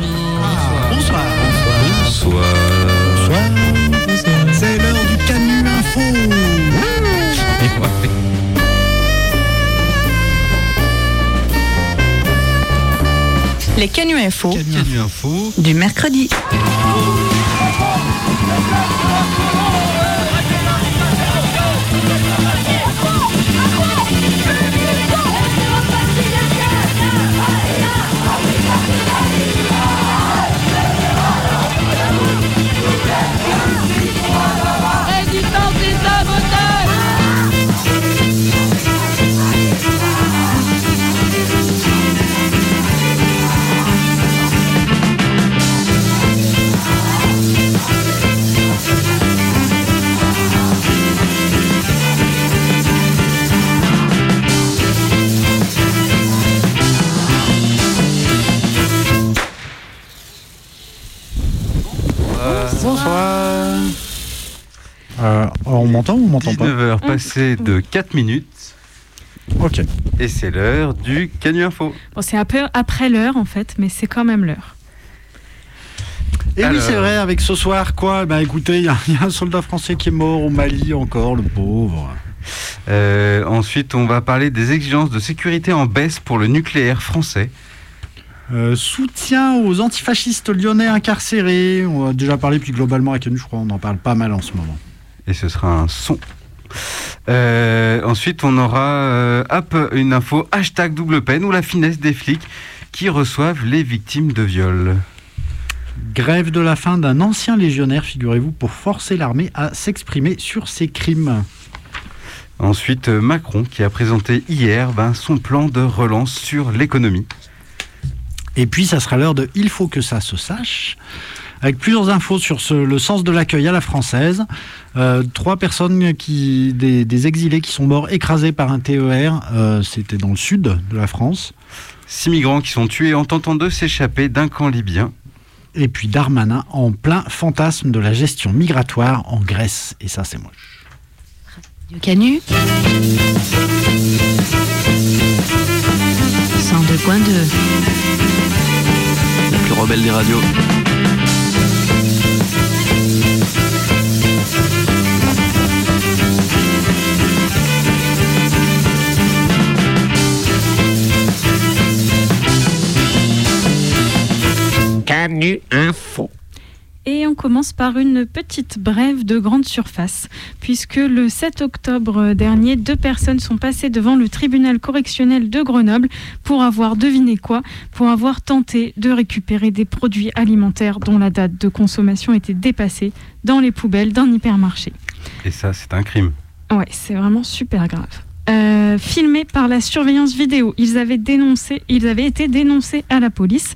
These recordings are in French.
bonjour. bonsoir. Bonsoir. C'est l'heure du Canu Info. Les Canu Info Canu Info. du mercredi. On m'entend ou on m'entend pas 19h passées de 4 minutes. Ok. Et c'est l'heure du Canu Info. Bon, c'est un peu après l'heure en fait, mais c'est quand même l'heure. Et oui, c'est vrai, avec ce soir, quoi? Bah écoutez, il y, a- il y a un soldat français qui est mort au Mali encore, le pauvre. Euh, ensuite, on va parler des exigences de sécurité en baisse pour le nucléaire français. Euh, soutien aux antifascistes lyonnais incarcérés. On a déjà parlé, puis globalement, avec nous, je crois, on en parle pas mal en ce moment. Et ce sera un son. Euh, ensuite, on aura euh, hop, une info hashtag double peine ou la finesse des flics qui reçoivent les victimes de viol. Grève de la faim d'un ancien légionnaire, figurez-vous, pour forcer l'armée à s'exprimer sur ses crimes. Ensuite, euh, Macron qui a présenté hier ben, son plan de relance sur l'économie. Et puis, ça sera l'heure de Il faut que ça se sache. Avec plusieurs infos sur ce- le sens de l'accueil à la française. Euh, trois personnes, qui, des, des exilés qui sont morts écrasés par un TER. euh, C'était dans le sud de la France. Six migrants qui sont tués en tentant de s'échapper d'un camp libyen. Et puis Darmanin en plein fantasme de la gestion migratoire en Grèce. Et ça, c'est moche. Du Canu 102.2 La plus rebelle des radios. Info. Et on commence par une petite brève de grande surface, puisque le 7 octobre dernier, deux personnes sont passées devant le tribunal correctionnel de Grenoble pour avoir deviné quoi? Pour avoir tenté de récupérer des produits alimentaires dont la date de consommation était dépassée dans les poubelles d'un hypermarché. Et ça, c'est un crime. Ouais, c'est vraiment super grave. Euh, filmés par la surveillance vidéo, ils avaient dénoncé, ils avaient été dénoncés à la police.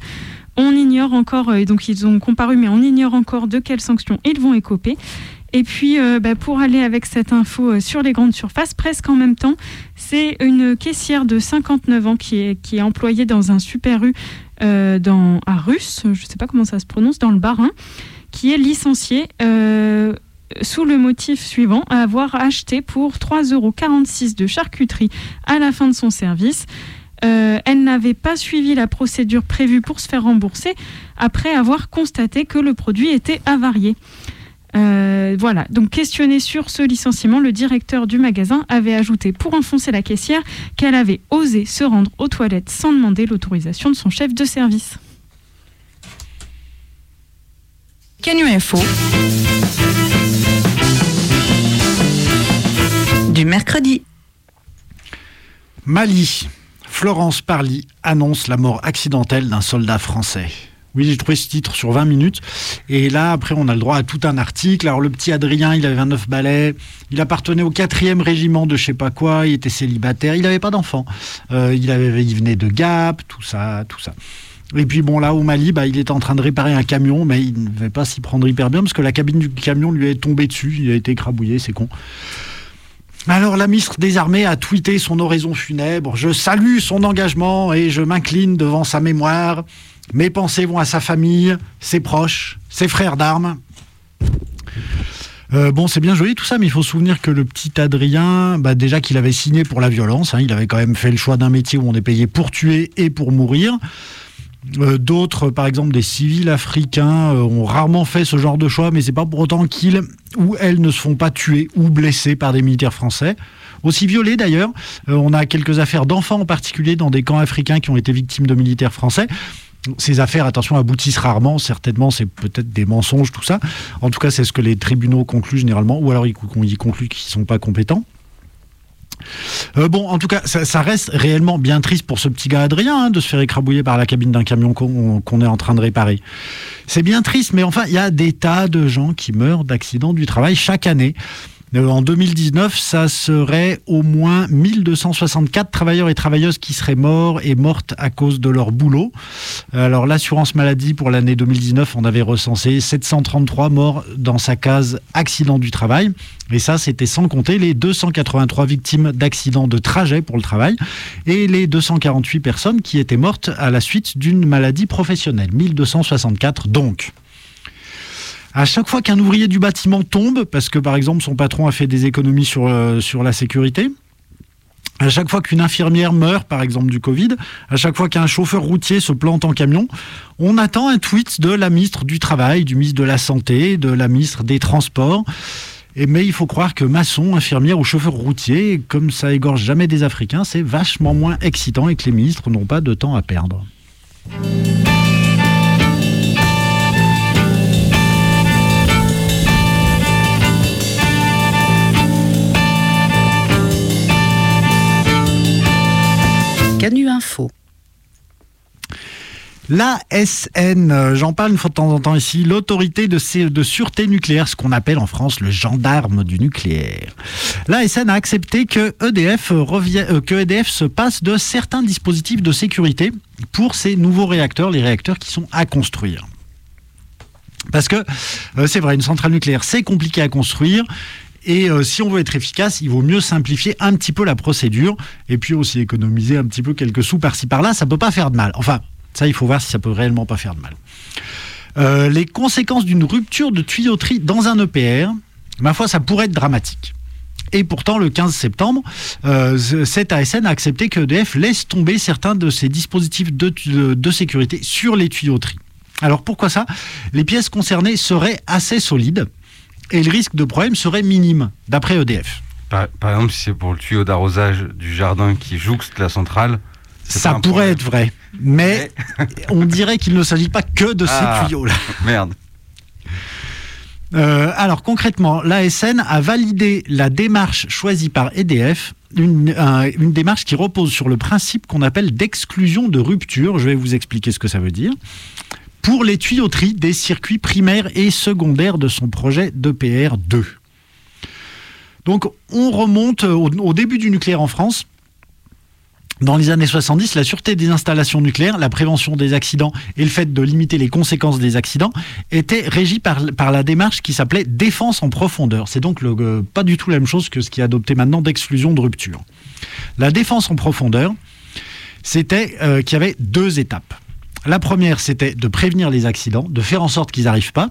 On ignore encore, euh, donc ils ont comparu, mais on ignore encore de quelles sanctions ils vont écoper. Et puis, euh, bah, pour aller avec cette info euh, sur les grandes surfaces, presque en même temps, c'est une caissière de 59 ans qui est, qui est employée dans un super U dans, à Russe, je ne sais pas comment ça se prononce, dans le Bas-Rhin, qui est licenciée sous le motif suivant, avoir acheté pour 3,46 euros de charcuterie à la fin de son service. Euh, elle n'avait pas suivi la procédure prévue pour se faire rembourser après avoir constaté que le produit était avarié. Euh, voilà, donc questionné sur ce licenciement, le directeur du magasin avait ajouté pour enfoncer la caissière qu'elle avait osé se rendre aux toilettes sans demander l'autorisation de son chef de service. Canu Info du mercredi. Mali. Florence Parly annonce la mort accidentelle d'un soldat français. Oui, j'ai trouvé ce titre sur 20 minutes. Et là, après, on a le droit à tout un article. Alors, le petit Adrien, il avait 29 balais. Il appartenait au 4e régiment de je sais pas quoi. Il était célibataire. Il n'avait pas d'enfant. Euh, il, venait de Gap, tout ça, tout ça. Et puis, bon, là, au Mali, bah, il était en train de réparer un camion, mais il ne devait pas s'y prendre hyper bien parce que la cabine du camion lui est tombée dessus. Il a été écrabouillé, c'est con. Alors la ministre des Armées a tweeté son oraison funèbre. Je salue son engagement et je m'incline devant sa mémoire. Mes pensées vont à sa famille, ses proches, ses frères d'armes. Euh, bon, c'est bien joli tout ça, mais il faut se souvenir que le petit Adrien, bah, déjà qu'il avait signé pour la violence, hein, il avait quand même fait le choix d'un métier où on est payé pour tuer et pour mourir. Euh, D'autres, par exemple des civils africains, euh, ont rarement fait ce genre de choix, mais c'est pas pour autant qu'ils ou elles ne se font pas tuer ou blessés par des militaires français. Aussi violés d'ailleurs, Euh, on a quelques affaires d'enfants en particulier dans des camps africains qui ont été victimes de militaires français. Ces affaires, attention, aboutissent rarement. Certainement, c'est peut-être des mensonges, tout ça. En tout cas, c'est ce que les tribunaux concluent généralement, ou alors ils, con- ils concluent qu'ils ne sont pas compétents. Euh, bon, en tout cas, ça, reste réellement bien triste pour ce petit gars Adrien hein, de se faire écrabouiller par la cabine d'un camion qu'on est en train de réparer. C'est bien triste, mais enfin, il y a des tas de gens qui meurent d'accidents du travail chaque année. Euh, En 2019, ça serait au moins 1264 travailleurs et travailleuses qui seraient morts et mortes à cause de leur boulot. Alors l'assurance maladie pour l'année 2019, on avait recensé 733 morts dans sa case accident du travail. Et ça, c'était sans compter les 283 victimes d'accidents de trajet pour le travail et les 248 personnes qui étaient mortes à la suite d'une maladie professionnelle. 1264 donc. À chaque fois qu'un ouvrier du bâtiment tombe, parce que par exemple son patron a fait des économies sur, euh, sur la sécurité, à chaque fois qu'une infirmière meurt, par exemple du Covid, à chaque fois qu'un chauffeur routier se plante en camion, on attend un tweet de la ministre du Travail, du ministre de la Santé, de la ministre des Transports. Et mais il faut croire que maçon, infirmière ou chauffeur routier, comme ça égorge jamais des Africains, c'est vachement moins excitant et que les ministres n'ont pas de temps à perdre. L'ASN, euh, j'en parle de temps en temps ici, l'autorité de, sûreté nucléaire, ce qu'on appelle en France le gendarme du nucléaire. L'ASN a accepté que EDF, euh, que EDF se passe de certains dispositifs de sécurité pour ces nouveaux réacteurs, les réacteurs qui sont à construire. Parce que euh, c'est vrai, une centrale nucléaire, c'est compliqué à construire. Et euh, si on veut être efficace, il vaut mieux simplifier un petit peu la procédure et puis aussi économiser un petit peu quelques sous par-ci par-là. Ça peut pas faire de mal. Enfin, ça, il faut voir si ça peut réellement pas faire de mal. Euh, les conséquences d'une rupture de tuyauterie dans un EPR, ma foi, ça pourrait être dramatique. Et pourtant, le 15 septembre, euh, cette ASN a accepté que EDF laisse tomber certains de ses dispositifs de, sécurité sur les tuyauteries. Alors pourquoi ça? Les pièces concernées seraient assez solides et le risque de problème serait minime, d'après EDF. Par, par exemple, si c'est pour le tuyau d'arrosage du jardin qui jouxte la centrale, Ça pourrait problème. être vrai, mais on dirait qu'il ne s'agit pas que de ces Ah. tuyaux-là. Merde. Euh, alors concrètement, l'ASN a validé la démarche choisie par EDF, une, un- une démarche qui repose sur le principe qu'on appelle d'exclusion de rupture. Je vais vous expliquer ce que ça veut dire. Pour les tuyauteries des circuits primaires et secondaires de son projet d'EPR 2. Donc on remonte au, au début du nucléaire en France. Dans les années 70, la sûreté des installations nucléaires, la prévention des accidents et le fait de limiter les conséquences des accidents était régie par, la démarche qui s'appelait défense en profondeur. C'est donc euh, pas du tout la même chose que ce qui est adopté maintenant d'exclusion de rupture. La défense en profondeur, c'était euh, qu'il y avait deux étapes. La première, c'était de prévenir les accidents, de faire en sorte qu'ils n'arrivent pas.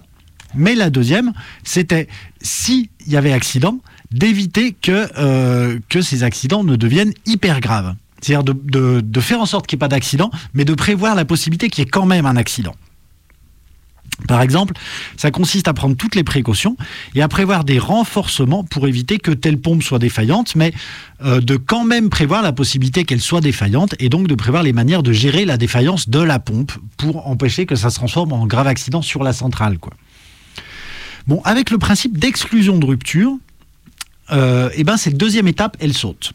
Mais la deuxième, c'était, s'il y avait accident, d'éviter que, euh, que ces accidents ne deviennent hyper graves. C'est-à-dire de, faire en sorte qu'il n'y ait pas d'accident, mais de prévoir la possibilité qu'il y ait quand même un accident. Par exemple, ça consiste à prendre toutes les précautions et à prévoir des renforcements pour éviter que telle pompe soit défaillante, mais euh, de quand même prévoir la possibilité qu'elle soit défaillante et donc de prévoir les manières de gérer la défaillance de la pompe pour empêcher que ça se transforme en grave accident sur la centrale. Quoi. Bon, avec le principe d'exclusion de rupture, euh, eh ben, cette deuxième étape, elle saute.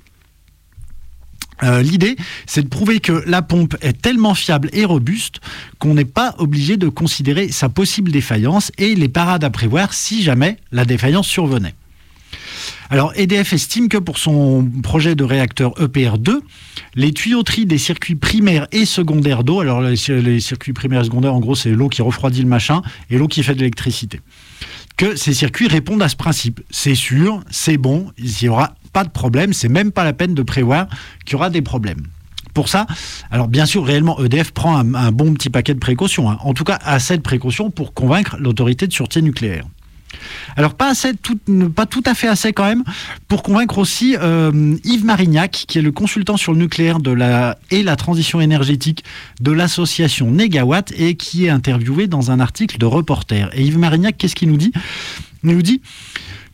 Euh, L'idée, c'est de prouver que la pompe est tellement fiable et robuste qu'on n'est pas obligé de considérer sa possible défaillance et les parades à prévoir si jamais la défaillance survenait. Alors EDF estime que pour son projet de réacteur E EPR2, les tuyauteries des circuits primaires et secondaires d'eau, alors les, circuits primaires et secondaires en gros c'est l'eau qui refroidit le machin et l'eau qui fait de l'électricité, que ces circuits répondent à ce principe. C'est sûr, c'est bon, il n'y aura pas de problème, c'est même pas la peine de prévoir qu'il y aura des problèmes. Pour ça, alors bien sûr, réellement, EDF prend un, bon petit paquet de précautions. hein. En tout cas, assez de précautions pour convaincre l'autorité de sûreté nucléaire. Alors pas tout, à fait assez quand même, pour convaincre aussi euh, Yves Marignac, qui est le consultant sur le nucléaire et la transition énergétique de l'association Negawatt et qui est interviewé dans un article de Reporter. Et Yves Marignac, qu'est-ce qu'il nous dit? Il nous dit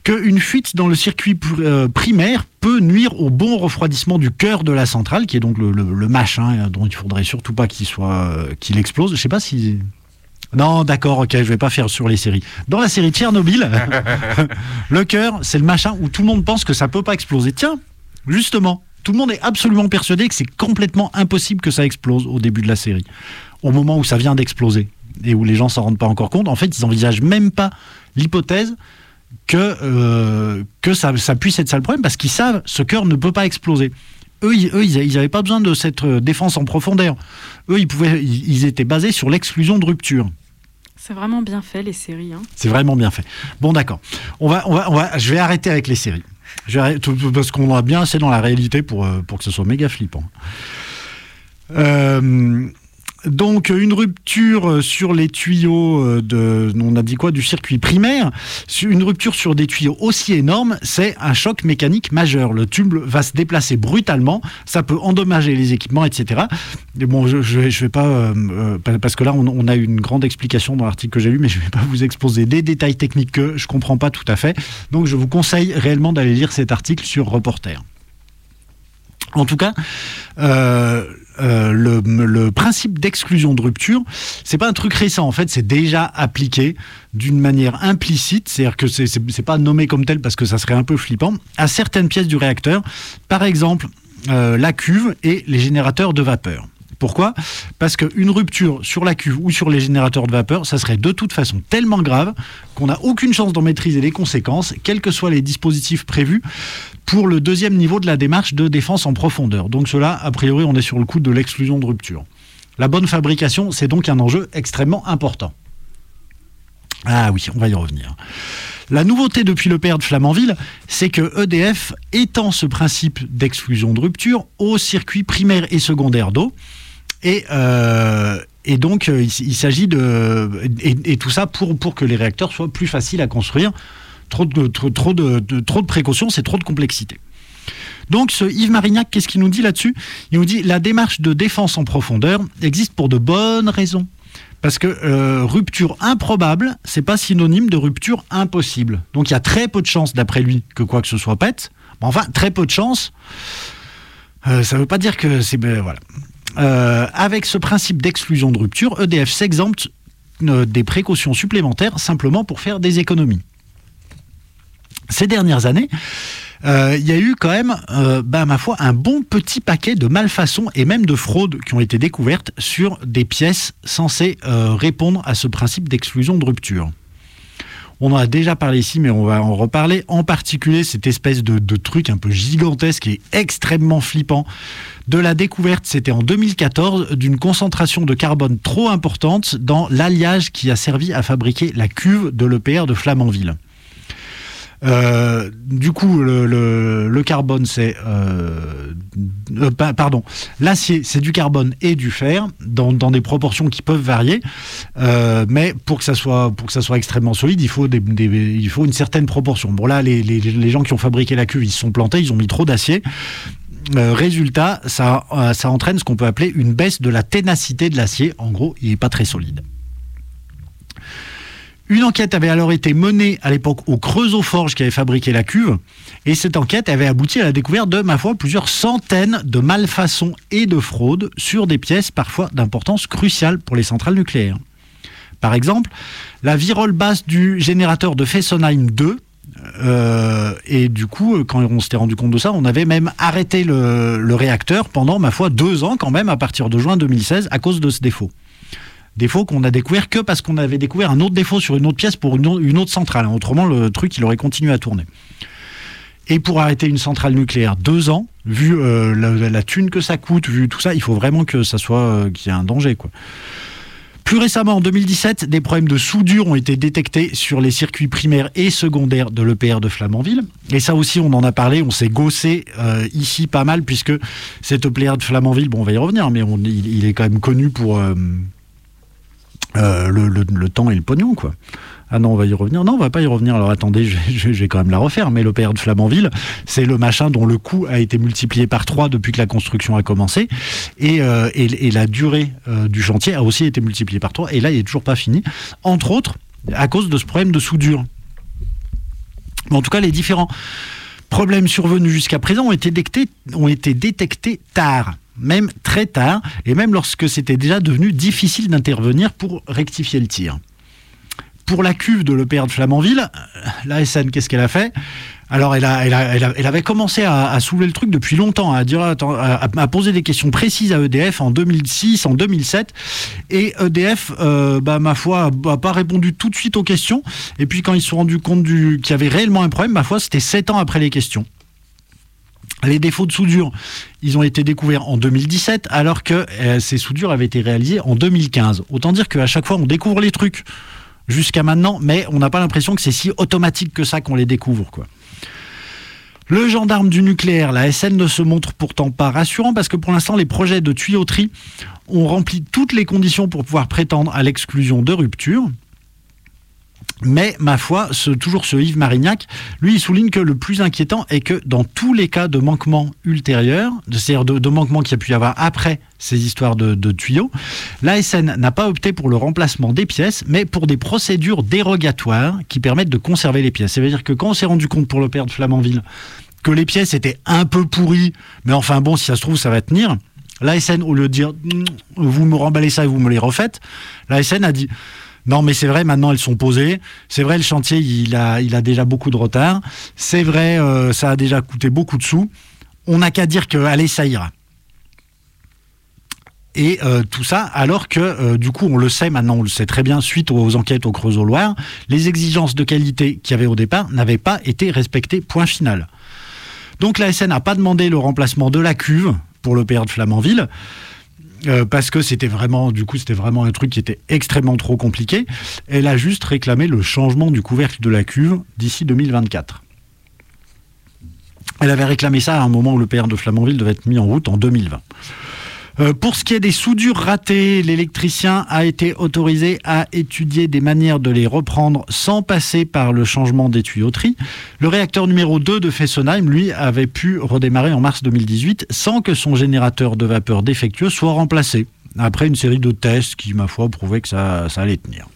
qu'une fuite dans le circuit euh, primaire peut nuire au bon refroidissement du cœur de la centrale, qui est donc le, le, le machin euh, dont il faudrait surtout pas qu'il soit euh, qu'il explose. Je sais pas si non, d'accord, ok, je vais pas faire sur les séries. Dans la série Tchernobyl, le cœur, c'est le machin où tout le monde pense que ça peut pas exploser. Tiens, justement, tout le monde est absolument persuadé que c'est complètement impossible que ça explose au début de la série. Au moment où ça vient d'exploser et où les gens s'en rendent pas encore compte, en fait, ils envisagent même pas l'hypothèse que, euh, que ça, ça puisse être ça le problème parce qu'ils savent ce cœur ne peut pas exploser. Eux, ils, eux, ils n'avaient pas besoin de cette euh, défense en profondeur. Eux, ils, pouvaient, ils, étaient basés sur l'exclusion de rupture. C'est vraiment bien fait, les séries. hein. C'est vraiment bien fait. Bon, d'accord. On va, on va, on va, je vais arrêter avec les séries. Je vais parce qu'on a bien assez dans la réalité pour, euh, pour que ce soit méga flippant. Euh, donc une rupture sur les tuyaux euh, de, on a dit quoi, du circuit primaire, une rupture sur des tuyaux aussi énormes, c'est un choc mécanique majeur. Le tube va se déplacer brutalement, ça peut endommager les équipements, etc. Bon, je, vais- pas, euh, euh, pa- parce que là on, on a une grande explication dans l'article que j'ai lu, mais je vais pas vous exposer des détails techniques que je comprends pas tout à fait. Donc je vous conseille réellement d'aller lire cet article sur Reporter. En tout cas, euh, euh, le, principe d'exclusion de rupture, c'est pas un truc récent. En fait, c'est déjà appliqué d'une manière implicite, c'est-à-dire que c'est pas nommé comme tel parce que ça serait un peu flippant, à certaines pièces du réacteur. Par exemple, euh, la cuve et les générateurs de vapeur. Pourquoi? Parce qu'une rupture sur la cuve ou sur les générateurs de vapeur, ça serait de toute façon tellement grave qu'on n'a aucune chance d'en maîtriser les conséquences, quels que soient les dispositifs prévus pour le deuxième niveau de la démarche de défense en profondeur. Donc cela, a priori, on est sur le coup de l'exclusion de rupture. La bonne fabrication, c'est donc un enjeu extrêmement important. Ah oui, on va y revenir. La nouveauté depuis le père de Flamanville, c'est que EDF étend ce principe d'exclusion de rupture aux circuits primaires et secondaires d'eau. Et, euh, donc, euh, il, s'agit de. Et, tout ça pour que les réacteurs soient plus faciles à construire. Trop de, trop, de, trop de précautions, c'est trop de complexité. Donc, ce Yves Marignac, qu'est-ce qu'il nous dit là-dessus? Il nous dit la démarche de défense en profondeur existe pour de bonnes raisons. Parce que euh, rupture improbable, c'est pas synonyme de rupture impossible. Donc il y a très peu de chances, d'après lui, que quoi que ce soit pète. Enfin, très peu de chances. Euh, ça veut pas dire que c'est ben, voilà. Euh, avec ce principe d'exclusion de rupture, EDF s'exempte des précautions supplémentaires simplement pour faire des économies. Ces dernières années, euh, il y a eu quand même, bah, ma foi, un bon petit paquet de malfaçons et même de fraudes qui ont été découvertes sur des pièces censées euh, répondre à ce principe d'exclusion de rupture. On en a déjà parlé ici, mais on va en reparler. En particulier, cette espèce de, de truc un peu gigantesque et extrêmement flippant de la découverte, c'était en 2014, d'une concentration de carbone trop importante dans l'alliage qui a servi à fabriquer la cuve de l'EPR de Flamanville. Euh, du coup, le, carbone, c'est. euh, euh, pa- pardon, l'acier, c'est du carbone et du fer, dans, dans des proportions qui peuvent varier. Mais pour que, ça soit, pour que ça soit extrêmement solide, il faut, il faut une certaine proportion. Bon, là, les, gens qui ont fabriqué la cuve, ils se sont plantés, ils ont mis trop d'acier. Résultat, ça, ça entraîne ce qu'on peut appeler une baisse de la ténacité de l'acier. En gros, il n'est pas très solide. Une enquête avait alors été menée à l'époque au Creusot-Forge qui avait fabriqué la cuve, et cette enquête avait abouti à la découverte de, ma foi, plusieurs centaines de malfaçons et de fraudes sur des pièces parfois d'importance cruciale pour les centrales nucléaires. Par exemple, la virole basse du générateur de Fessenheim 2, euh, et du coup, quand on s'était rendu compte de ça, on avait même arrêté le réacteur pendant, ma foi, deux ans quand même, à partir de juin 2016, à cause de ce défaut. Défaut qu'on a découvert que parce qu'on avait découvert un autre défaut sur une autre pièce pour une, au- une autre centrale. Autrement, le truc, il aurait continué à tourner. Et pour arrêter une centrale nucléaire, deux ans, vu euh, la, thune que ça coûte, vu tout ça, il faut vraiment que ça soit euh, qu'il y ait un danger, quoi. Plus récemment, en 2017, des problèmes de soudure ont été détectés sur les circuits primaires et secondaires de l'EPR de Flamanville. Et ça aussi, on en a parlé, on s'est gossé euh, ici pas mal, puisque cet EPR de Flamanville, bon, on va y revenir, mais il est quand même connu pour, euh, le, temps et le pognon, quoi. Ah non, on va y revenir. Non, on va pas y revenir. Alors attendez, vais quand même la refaire. Mais l'OPR de Flamanville, c'est le machin dont le coût a été multiplié par 3 depuis que la construction a commencé. Et, euh, la durée euh, du chantier a aussi été multipliée par 3. Et là, il est toujours pas fini. Entre autres, à cause de ce problème de soudure. En tout cas, les différents problèmes survenus jusqu'à présent ont été, détectés, ont été détectés tard, même très tard, et même lorsque c'était déjà devenu difficile d'intervenir pour rectifier le tir. Pour la cuve de l'EPR de Flamanville, euh, la SN, qu'est-ce qu'elle a fait? Alors, elle, avait commencé à, soulever le truc depuis longtemps, à, poser des questions précises à EDF en 2006, en 2007. Et EDF, euh, bah, ma foi, n'a pas répondu tout de suite aux questions. Et puis, quand ils se sont rendus compte qu'il y avait réellement un problème, ma foi, c'était sept ans après les questions. Les défauts de soudure, ils ont été découverts en 2017, alors que euh, ces soudures avaient été réalisées en 2015. Autant dire qu'à chaque fois, on découvre les trucs jusqu'à maintenant, mais on n'a pas l'impression que c'est si automatique que ça qu'on les découvre. Le gendarme du nucléaire, la SN ne se montre pourtant pas rassurant parce que pour l'instant, les projets de tuyauterie ont rempli toutes les conditions pour pouvoir prétendre à l'exclusion de rupture. Mais, ma foi, toujours ce Yves Marignac, lui, il souligne que le plus inquiétant est que dans tous les cas de manquement ultérieur, c'est-à-dire de, de manquement qu'il y a pu y avoir après ces histoires de, tuyaux, l'ASN n'a pas opté pour le remplacement des pièces, mais pour des procédures dérogatoires qui permettent de conserver les pièces. Ça veut dire que quand on s'est rendu compte pour le père de Flamanville que les pièces étaient un peu pourries, mais enfin bon, si ça se trouve, ça va tenir, l'ASN, au lieu de dire Mm, vous me remballez ça et vous me les refaites, l'ASN a dit non, mais c'est vrai, maintenant elles sont posées. C'est vrai, le chantier, il a, a déjà beaucoup de retard. C'est vrai, euh, ça a déjà coûté beaucoup de sous. On n'a qu'à dire que, allez, ça ira. Et euh, tout ça, alors que, euh, du coup, on le sait maintenant, on le sait très bien, suite aux enquêtes au Creusot-Loire, les exigences de qualité qu'il y avait au départ n'avaient pas été respectées, point final. Donc la SN n'a pas demandé le remplacement de la cuve pour le PR de Flamanville. Euh, parce que c'était vraiment, du coup, c'était vraiment un truc qui était extrêmement trop compliqué. Elle a juste réclamé le changement du couvercle de la cuve d'ici 2024. Elle avait réclamé ça à un moment où le PR de Flamanville devait être mis en route en 2020. Euh, pour ce qui est des soudures ratées, l'électricien a été autorisé à étudier des manières de les reprendre sans passer par le changement des tuyauteries. Le réacteur numéro 2 de Fessenheim, lui, avait pu redémarrer en mars 2018 sans que son générateur de vapeur défectueux soit remplacé, après une série de tests qui, ma foi, prouvaient que ça, ça allait tenir.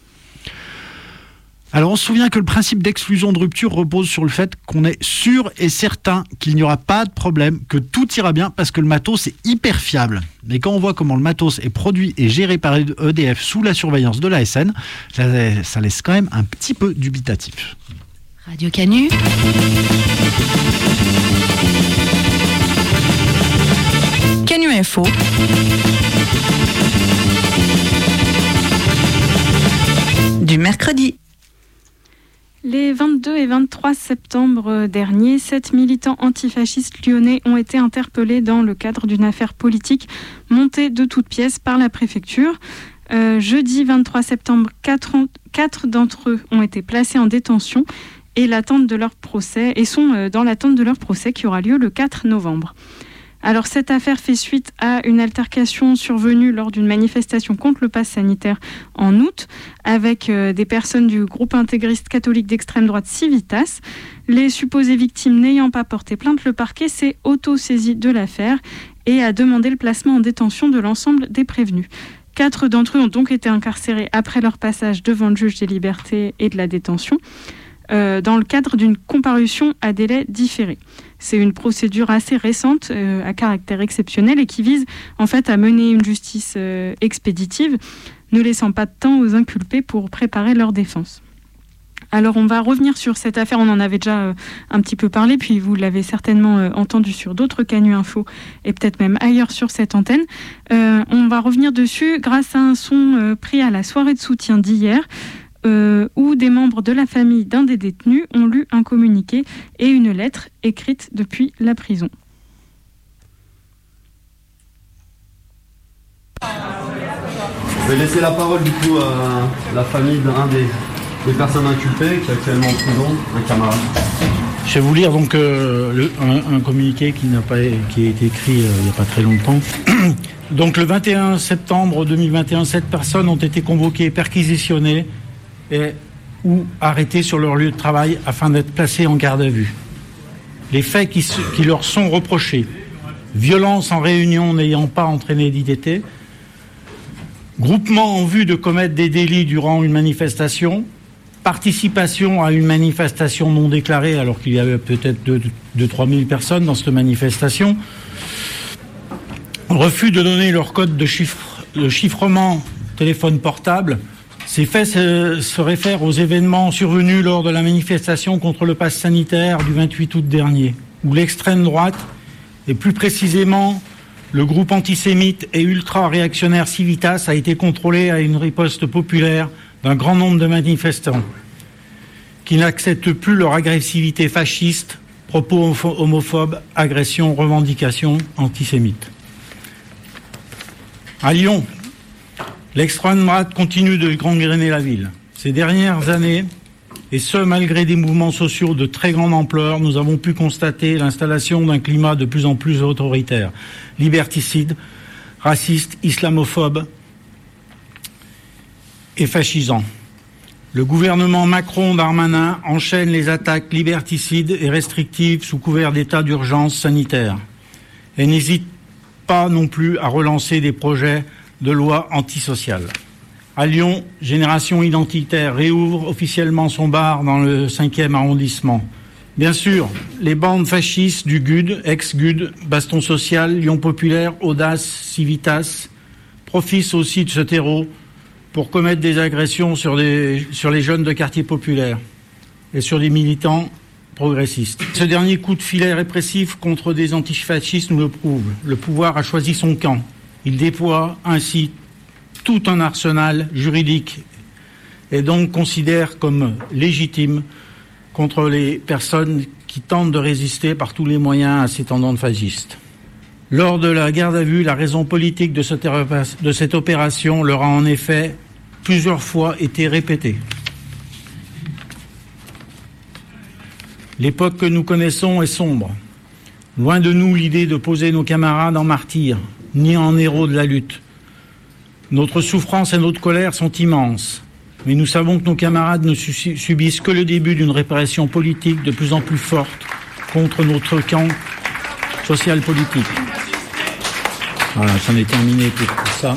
Alors on se souvient que le principe d'exclusion de rupture repose sur le fait qu'on est sûr et certain qu'il n'y aura pas de problème, que tout ira bien parce que le matos est hyper fiable. Mais quand on voit comment le matos est produit et géré par EDF sous la surveillance de l'ASN, ça, ça laisse quand même un petit peu dubitatif. Radio Canu. Canu Info. Du mercredi. Les 22 et 23 septembre derniers, sept militants antifascistes lyonnais ont été interpellés dans le cadre d'une affaire politique montée de toutes pièces par la préfecture. Euh, jeudi 23 septembre, quatre, en- quatre d'entre eux ont été placés en détention et de leur procès et sont euh, dans l'attente de leur procès qui aura lieu le 4 novembre. Alors cette affaire fait suite à une altercation survenue lors d'une manifestation contre le pass sanitaire en août avec euh, des personnes du groupe intégriste catholique d'extrême droite Civitas. Les supposées victimes n'ayant pas porté plainte, le parquet s'est auto-saisi de l'affaire et a demandé le placement en détention de l'ensemble des prévenus. Quatre d'entre eux ont donc été incarcérés après leur passage devant le juge des libertés et de la détention euh, dans le cadre d'une comparution à délai différé. C'est une procédure assez récente, euh, à caractère exceptionnel et qui vise en fait à mener une justice euh, expéditive, ne laissant pas de temps aux inculpés pour préparer leur défense. Alors on va revenir sur cette affaire, on en avait déjà euh, un petit peu parlé, puis vous l'avez certainement entendu sur d'autres canus info et peut-être même ailleurs sur cette antenne. On va revenir dessus grâce à un son pris à la soirée de soutien d'hier. Euh, où des membres de la famille d'un des détenus ont lu un communiqué et une lettre écrite depuis la prison. Je vais laisser la parole du coup à la famille d'un des, des personnes inculpées qui est actuellement en prison, un camarade. Je vais vous lire donc euh, le- un, un communiqué qui, n'a pas, qui a été écrit euh, il n'y a pas très longtemps. donc le 21 septembre 2021, sept personnes ont été convoquées, perquisitionnées ou arrêtées sur leur lieu de travail afin d'être placées en garde à vue. Les faits qui, leur sont reprochés violence en réunion n'ayant pas entraîné d'IDT, groupement en vue de commettre des délits durant une manifestation, participation à une manifestation non déclarée alors qu'il y avait peut-être 2-3 000 personnes dans cette manifestation, refus de donner leur code de chiffrement téléphone portable. Ces faits se, réfèrent aux événements survenus lors de la manifestation contre le pass sanitaire du 28 août dernier, où l'extrême droite, et plus précisément le groupe antisémite et ultra-réactionnaire Civitas, a été contrôlé à une riposte populaire d'un grand nombre de manifestants qui n'acceptent plus leur agressivité fasciste, propos homopho- homophobes, agressions, revendications antisémites. À Lyon, l'extrême droite continue de gangréner la ville. Ces dernières années, et ce malgré des mouvements sociaux de très grande ampleur, nous avons pu constater l'installation d'un climat de plus en plus autoritaire, liberticide, raciste, islamophobe et fascisant. Le gouvernement Macron-Darmanin enchaîne les attaques liberticides et restrictives sous couvert d'état d'urgence sanitaire et n'hésite pas non plus à relancer des projets de loi antisociale. À Lyon, Génération Identitaire réouvre officiellement son bar dans le 5e arrondissement. Bien sûr, les bandes fascistes du GUD, ex-GUD, Baston Social, Lyon Populaire, Audace, Civitas, profitent aussi de ce terreau pour commettre des agressions sur, les jeunes de quartiers populaires et sur des militants progressistes. Ce dernier coup de filet répressif contre des antifascistes nous le prouve. Le pouvoir a choisi son camp. Il déploie ainsi tout un arsenal juridique et donc considère comme légitime contre les personnes qui tentent de résister par tous les moyens à ces tendances fascistes. Lors de la garde à vue, la raison politique de cette, opération leur a en effet plusieurs fois été répétée. L'époque que nous connaissons est sombre. Loin de nous l'idée de poser nos camarades en martyrs, ni en héros de la lutte. Notre souffrance et notre colère sont immenses, mais nous savons que nos camarades ne su- subissent que le début d'une répression politique de plus en plus forte contre notre camp social-politique. Voilà, j'en ai terminé pour ça.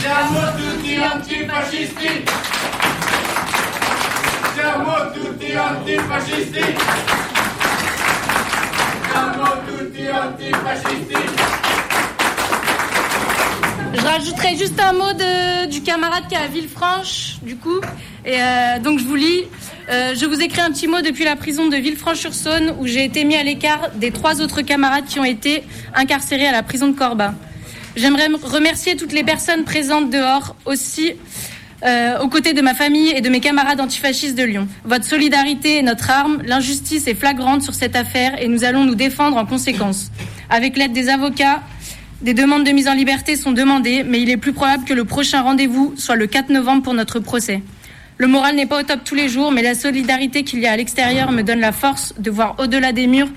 Je rajouterai juste un mot de- du camarade qui est à Villefranche, du coup. Et euh, donc je vous lis. Euh, je vous écris un petit mot depuis la prison de Villefranche-sur-Saône où j'ai été mis à l'écart des trois autres camarades qui ont été incarcérés à la prison de Corba. J'aimerais remercier toutes les personnes présentes dehors aussi. euh, aux côtés de ma famille et de mes camarades antifascistes de Lyon. Votre solidarité est notre arme, l'injustice est flagrante sur cette affaire et nous allons nous défendre en conséquence. Avec l'aide des avocats, des demandes de mise en liberté sont demandées, mais il est plus probable que le prochain rendez-vous soit le 4 novembre pour notre procès. Le moral n'est pas au top tous les jours, mais la solidarité qu'il y a à l'extérieur me donne la force de voir au-delà des murs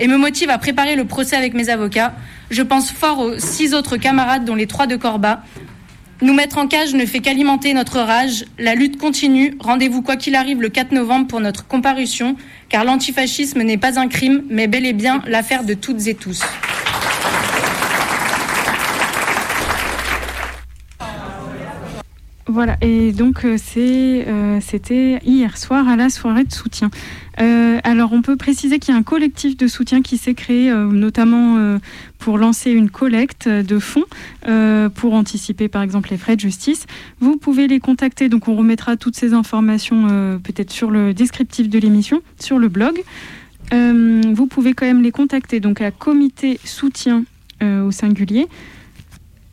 et me motive à préparer le procès avec mes avocats. Je pense fort aux six autres camarades, dont les trois de Corba. Nous mettre en cage ne fait qu'alimenter notre rage. La lutte continue. Rendez-vous quoi qu'il arrive le 4 novembre pour notre comparution, car l'antifascisme n'est pas un crime, mais bel et bien l'affaire de toutes et tous. Voilà, et donc euh, c'est, euh, c'était hier soir à la soirée de soutien. Euh, alors on peut préciser qu'il y a un collectif de soutien qui s'est créé notamment pour lancer une collecte de fonds pour anticiper par exemple les frais de justice. Vous pouvez les contacter, donc on remettra toutes ces informations peut-être sur le descriptif de l'émission, sur le blog. Vous pouvez quand même les contacter donc à comité soutien au singulier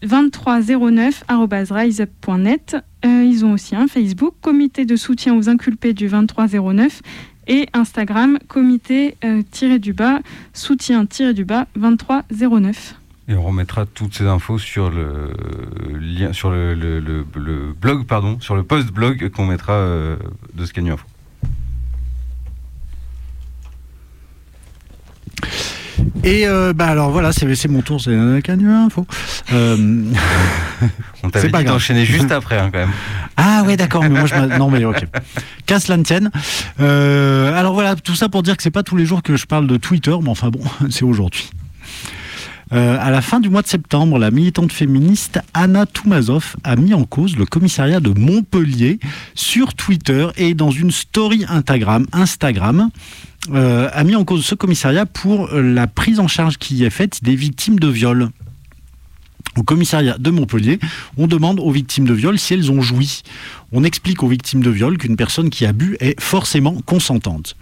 2309.riseup.net. Euh, ils ont aussi un Facebook, comité de soutien aux inculpés du 2309 et Instagram, comité euh, tiré du bas, soutien tiré du bas 2309. Et on remettra toutes ces infos sur le sur le, blog, pardon, sur le post-blog qu'on mettra euh, de Scanu Info. Et euh, bah alors voilà, c'est c'est mon tour, c'est un Info. Euh, On t'avait dit d'enchaîner juste après, hein, quand même. Ah ouais d'accord, mais moi je non mais ok. Qu'à cela ne tienne. Euh, alors voilà, tout ça pour dire que c'est pas tous les jours que je parle de Twitter, mais enfin bon, c'est aujourd'hui. Euh, à la fin du mois de septembre, la militante féministe Anna Toumazov a mis en cause le commissariat de Montpellier sur Twitter et dans une story Instagram, Instagram euh, a mis en cause ce commissariat pour la prise en charge qui est faite des victimes de viol. Au commissariat de Montpellier, on demande aux victimes de viol si elles ont joui. On explique aux victimes de viol qu'une personne qui a bu est forcément consentante.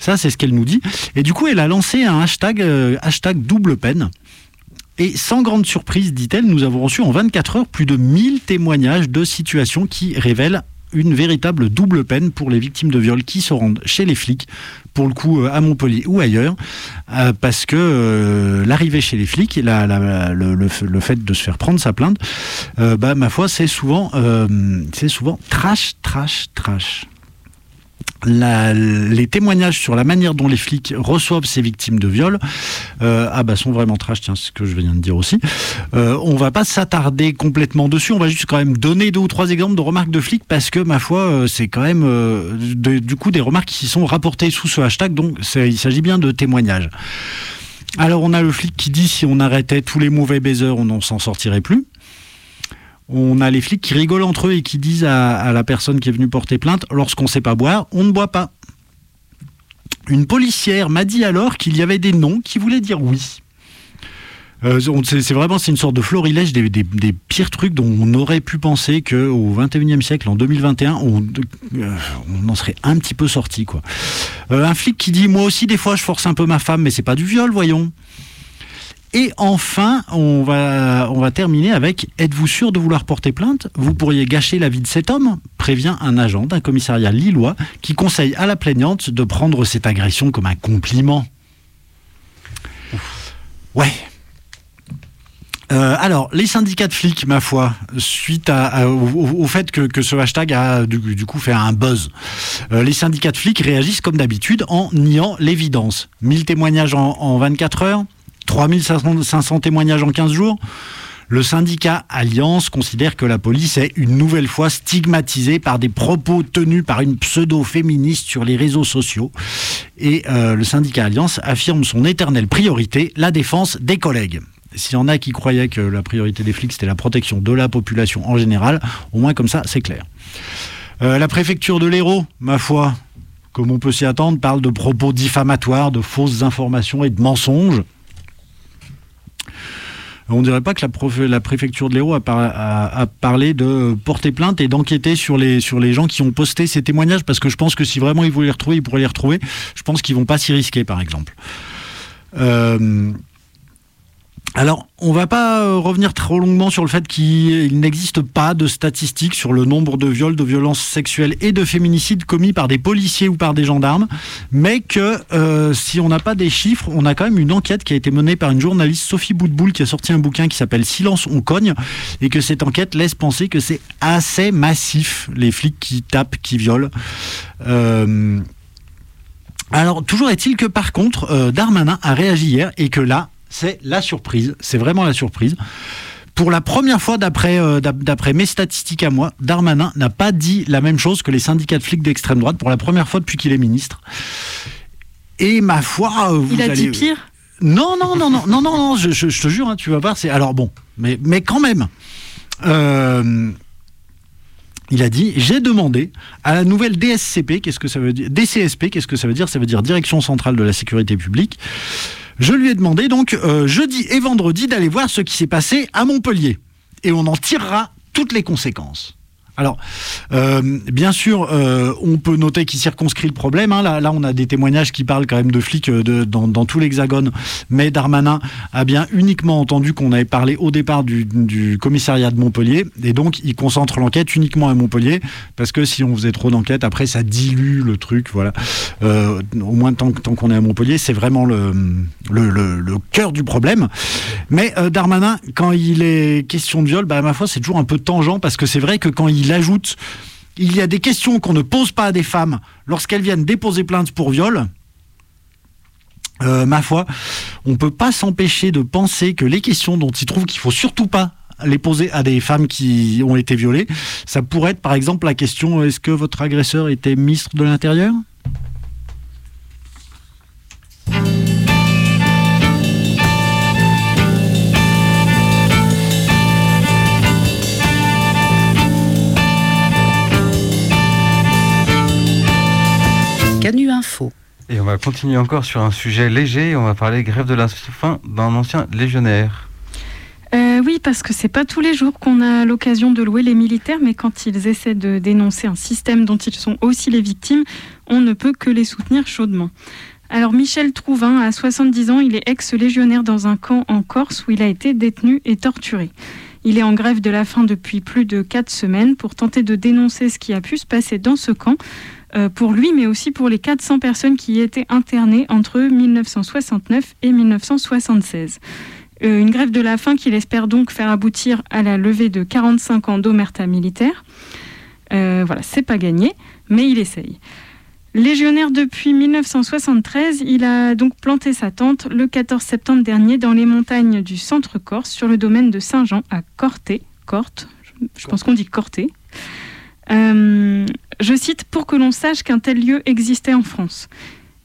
Ça, c'est ce qu'elle nous dit. Et du coup, elle a lancé un hashtag, euh, hashtag double peine. Et sans grande surprise, dit-elle, nous avons reçu en 24 heures plus de 1000 témoignages de situations qui révèlent une véritable double peine pour les victimes de viol qui se rendent chez les flics, pour le coup euh, à Montpellier ou ailleurs, euh, parce que euh, l'arrivée chez les flics, la- le, fait de se faire prendre sa plainte, bah, ma foi, c'est souvent, c'est souvent trash, trash, trash. Les témoignages sur la manière dont les flics reçoivent ces victimes de viol euh, ah bah sont vraiment trash, tiens, c'est ce que je viens de dire aussi. Euh, on va pas s'attarder complètement dessus, on va juste quand même donner deux ou trois exemples de remarques de flics parce que ma foi, euh, c'est quand même du coup des remarques qui sont rapportées sous ce hashtag, donc il s'agit bien de témoignages. Alors on a le flic qui dit si on arrêtait tous les mauvais baiseurs, on n'en s'en sortirait plus. On a les flics qui rigolent entre eux et qui disent à, la personne qui est venue porter plainte, lorsqu'on sait pas boire, on ne boit pas. Une policière m'a dit alors qu'il y avait des noms qui voulaient dire oui. Euh, c'est vraiment une sorte de florilège des, pires trucs dont on aurait pu penser qu'au 21e siècle, en 2021, on, euh, on en serait un petit peu sorti. Euh, un flic qui dit Moi aussi, des fois, je force un peu ma femme, mais c'est pas du viol, voyons. Et enfin, on va, terminer avec Êtes-vous sûr de vouloir porter plainte? Vous pourriez gâcher la vie de cet homme? Prévient un agent d'un commissariat lillois qui conseille à la plaignante de prendre cette agression comme un compliment. Ouais. Euh, alors, les syndicats de flics, ma foi, suite au, fait que, ce hashtag a du, coup fait un buzz, euh, les syndicats de flics réagissent comme d'habitude en niant l'évidence. 1000 témoignages en 24 heures, 3500 témoignages en 15 jours. Le syndicat Alliance considère que la police est une nouvelle fois stigmatisée par des propos tenus par une pseudo-féministe sur les réseaux sociaux. Et euh, le syndicat Alliance affirme son éternelle priorité, la défense des collègues. S'il y en a qui croyaient que la priorité des flics, c'était la protection de la population en général, au moins comme ça, c'est clair. Euh, la préfecture de l'Hérault, ma foi, comme on peut s'y attendre, parle de propos diffamatoires, de fausses informations et de mensonges. On dirait pas que la, préfecture de l'Hérault a, par- a- a parlé de porter plainte et d'enquêter sur les, gens qui ont posté ces témoignages, parce que je pense que si vraiment ils voulaient les retrouver, ils pourraient les retrouver. Je pense qu'ils vont pas s'y risquer, par exemple. Euh, alors, on va pas euh, revenir trop longuement sur le fait qu'il n'existe pas de statistiques sur le nombre de viols, de violences sexuelles et de féminicides commis par des policiers ou par des gendarmes, mais que euh, si on n'a pas des chiffres, on a quand même une enquête qui a été menée par une journaliste, Sophie Boutboul, qui a sorti un bouquin qui s'appelle Silence, on cogne, et que cette enquête laisse penser que c'est assez massif, les flics qui tapent, qui violent. Euh, alors, toujours est-il que par contre, Darmanin a réagi hier et que là, c'est la surprise, c'est vraiment la surprise. Pour la première fois, d'après euh, d'ap- d'après mes statistiques à moi, Darmanin n'a pas dit la même chose que les syndicats de flics d'extrême droite pour la première fois depuis qu'il est ministre. Et ma foi, euh, vous Il a dit pire? Non, non, non, non, non, non, non, je, je- je te jure, hein, tu vas voir, c'est. Alors bon, mais, mais quand même. Euh, il a dit J'ai demandé à la nouvelle DSCP, qu'est-ce que ça veut dire DCSP, qu'est-ce que ça veut dire? Ça veut dire Direction Centrale de la Sécurité Publique. Je lui ai demandé donc euh, jeudi et vendredi d'aller voir ce qui s'est passé à Montpellier. Et on en tirera toutes les conséquences. Alors, euh, bien sûr, euh, on peut noter qu'il circonscrit le problème. hein. Là, on a des témoignages qui parlent quand même de flics euh, dans, tout l'Hexagone. Mais Darmanin a bien uniquement entendu qu'on avait parlé au départ du, commissariat de Montpellier. Et donc, il concentre l'enquête uniquement à Montpellier. Parce que si on faisait trop d'enquêtes, après, ça dilue le truc. Voilà. Au moins, tant, qu'on est à Montpellier, c'est vraiment le, cœur du problème. Mais Darmanin, quand il est question de viol, bah, à ma foi, c'est toujours un peu tangent parce que c'est vrai que quand il ajoute il y a des questions qu'on ne pose pas à des femmes lorsqu'elles viennent déposer plainte pour viol. euh, ma foi, on peut pas s'empêcher de penser que les questions dont il trouve qu'il faut surtout pas les poser à des femmes qui ont été violées, ça pourrait être par exemple la question est-ce que votre agresseur était ministre de l'Intérieur? Info. Et on va continuer encore sur un sujet léger. On va parler grève de la faim d'un ancien légionnaire. Euh, oui, parce que c'est pas tous les jours qu'on a l'occasion de louer les militaires, mais quand ils essaient de dénoncer un système dont ils sont aussi les victimes, on ne peut que les soutenir chaudement. Alors Michel Trouvin, à 70 ans, il est ex-légionnaire dans un camp en Corse où il a été détenu et torturé. Il est en grève de la faim depuis plus de 4 semaines pour tenter de dénoncer ce qui a pu se passer dans ce camp, pour lui, mais aussi pour les 400 personnes qui y étaient internées entre 1969 et 1976. Euh, une grève de la faim qu'il espère donc faire aboutir à la levée de 45 ans d'omerta militaire. Euh, voilà, c'est pas gagné, mais il essaye. Légionnaire depuis 1973, il a donc planté sa tente le 14 septembre dernier dans les montagnes du centre Corse, sur le domaine de Saint-Jean, à Corté. Corte, je pense qu'on dit Corté. Euh, je cite Pour que l'on sache qu'un tel lieu existait en France.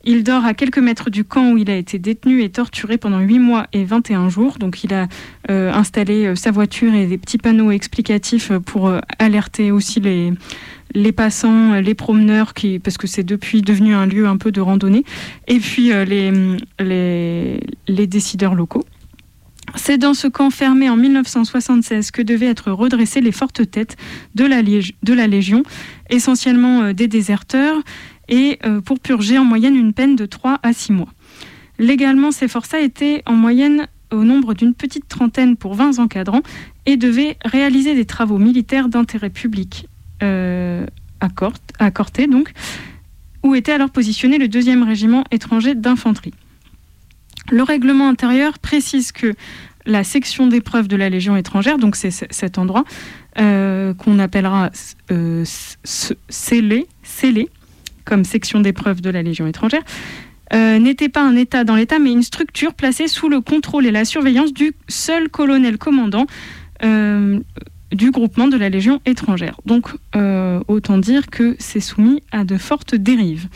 Il dort à quelques mètres du camp où il a été détenu et torturé pendant 8 mois et 21 jours. Donc il a euh, installé euh, sa voiture et des petits panneaux explicatifs pour alerter aussi les, passants, les promeneurs, qui, parce que c'est depuis devenu un lieu un peu de randonnée, et puis les décideurs locaux. C'est dans ce camp fermé en 1976 que devaient être redressées les fortes têtes de la, Légion, essentiellement euh, des déserteurs, et euh, pour purger en moyenne une peine de 3 à 6 mois. Légalement, ces forçats étaient en moyenne au nombre d'une petite trentaine pour 20 encadrants et devaient réaliser des travaux militaires d'intérêt public euh, à, Corté, donc, où était alors positionné le deuxième régiment étranger d'infanterie. Le règlement intérieur précise que la section d'épreuve de la Légion étrangère, donc c'est cet endroit euh, qu'on appellera euh, scellé, comme section d'épreuve de la Légion étrangère, euh, n'était pas un État dans l'État, mais une structure placée sous le contrôle et la surveillance du seul colonel commandant euh, du groupement de la Légion étrangère. Donc, autant dire que c'est soumis à de fortes dérives.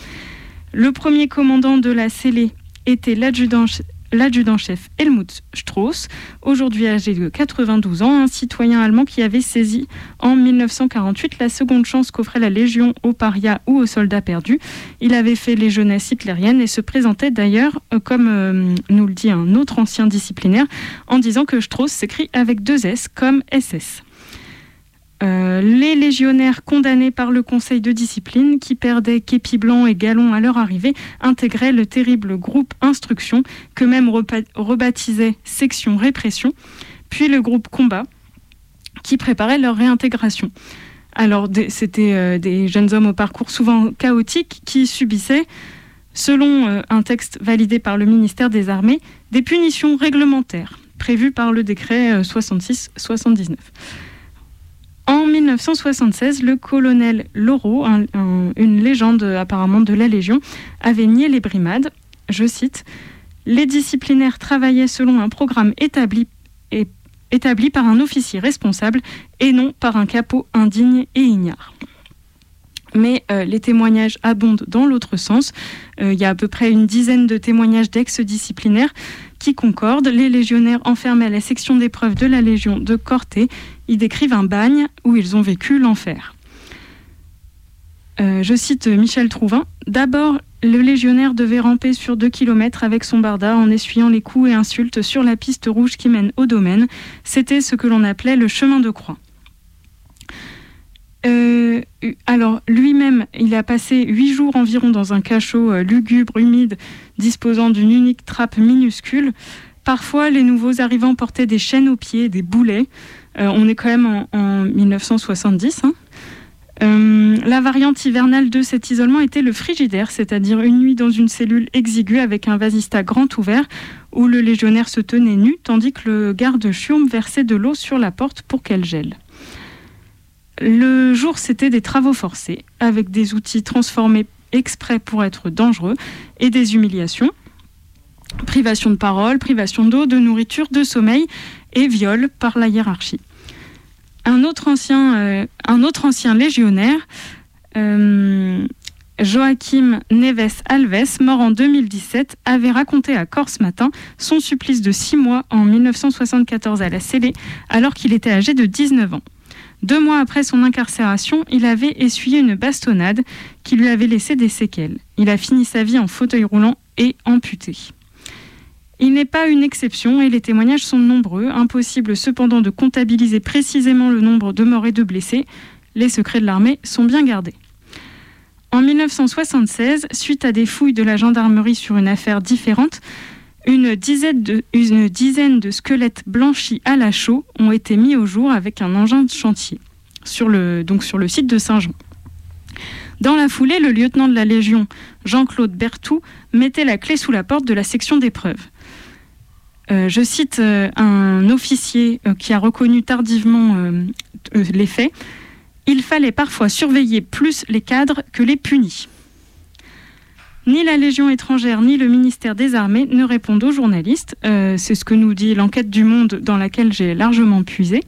Le premier commandant de la scellée était l'adjudant-chef Helmut Strauss, aujourd'hui âgé de 92 ans, un citoyen allemand qui avait saisi en 1948 la seconde chance qu'offrait la Légion aux parias ou aux soldats perdus. Il avait fait les jeunesses hitlériennes et se présentait d'ailleurs, euh, comme euh, nous le dit un autre ancien disciplinaire, en disant que Strauss s'écrit avec deux S comme SS. Euh, les légionnaires condamnés par le conseil de discipline, qui perdaient képi blanc et galon à leur arrivée, intégraient le terrible groupe instruction, que même rebaptisait section répression, puis le groupe combat, qui préparait leur réintégration. Alors, c'était euh, des jeunes hommes au parcours souvent chaotique qui subissaient, selon euh, un texte validé par le ministère des Armées, des punitions réglementaires prévues par le décret 66-79. En 1976, le colonel Laureau, une légende apparemment de la Légion, avait nié les brimades. Je cite Les disciplinaires travaillaient selon un programme établi, établi par un officier responsable et non par un capot indigne et ignare mais euh, les témoignages abondent dans l'autre sens. Euh, il y a à peu près une dizaine de témoignages d'ex-disciplinaires qui concordent. Les légionnaires enfermés à la section d'épreuve de la Légion de Corté y décrivent un bagne où ils ont vécu l'enfer. Euh, je cite Michel Trouvin. D'abord, le légionnaire devait ramper sur deux kilomètres avec son barda en essuyant les coups et insultes sur la piste rouge qui mène au domaine. C'était ce que l'on appelait le chemin de croix. Euh, alors, lui-même, il a passé huit jours environ dans un cachot euh, lugubre, humide, disposant d'une unique trappe minuscule. Parfois, les nouveaux arrivants portaient des chaînes aux pieds, des boulets. Euh, on est quand même en, 1970. Hein. la variante hivernale de cet isolement était le frigidaire, c'est-à-dire une nuit dans une cellule exiguë avec un vasista grand ouvert où le légionnaire se tenait nu tandis que le garde chiourme versait de l'eau sur la porte pour qu'elle gèle. Le jour, c'était des travaux forcés, avec des outils transformés exprès pour être dangereux et des humiliations. Privation de parole, privation d'eau, de nourriture, de sommeil et viol par la hiérarchie. Un autre ancien, euh, légionnaire, euh, Joachim Neves Alves, mort en 2017, avait raconté à Corse Matin son supplice de six mois en 1974 à la scellée, alors qu'il était âgé de 19 ans. Deux mois après son incarcération, il avait essuyé une bastonnade qui lui avait laissé des séquelles. Il a fini sa vie en fauteuil roulant et amputé. Il n'est pas une exception et les témoignages sont nombreux. Impossible cependant de comptabiliser précisément le nombre de morts et de blessés. Les secrets de l'armée sont bien gardés. En 1976, suite à des fouilles de la gendarmerie sur une affaire différente, une dizaine de, squelettes blanchis à la chaux ont été mis au jour avec un engin de chantier, sur le, donc sur le site de Saint-Jean. Dans la foulée, le lieutenant de la Légion, Jean-Claude Berthoud, mettait la clé sous la porte de la section d'épreuves. Euh, je cite euh, un officier euh, qui a reconnu tardivement les faits. Il fallait parfois surveiller plus les cadres que les punis. Ni la Légion étrangère ni le ministère des Armées ne répondent aux journalistes. Euh, C'est ce que nous dit l'enquête du Monde dans laquelle j'ai largement puisé.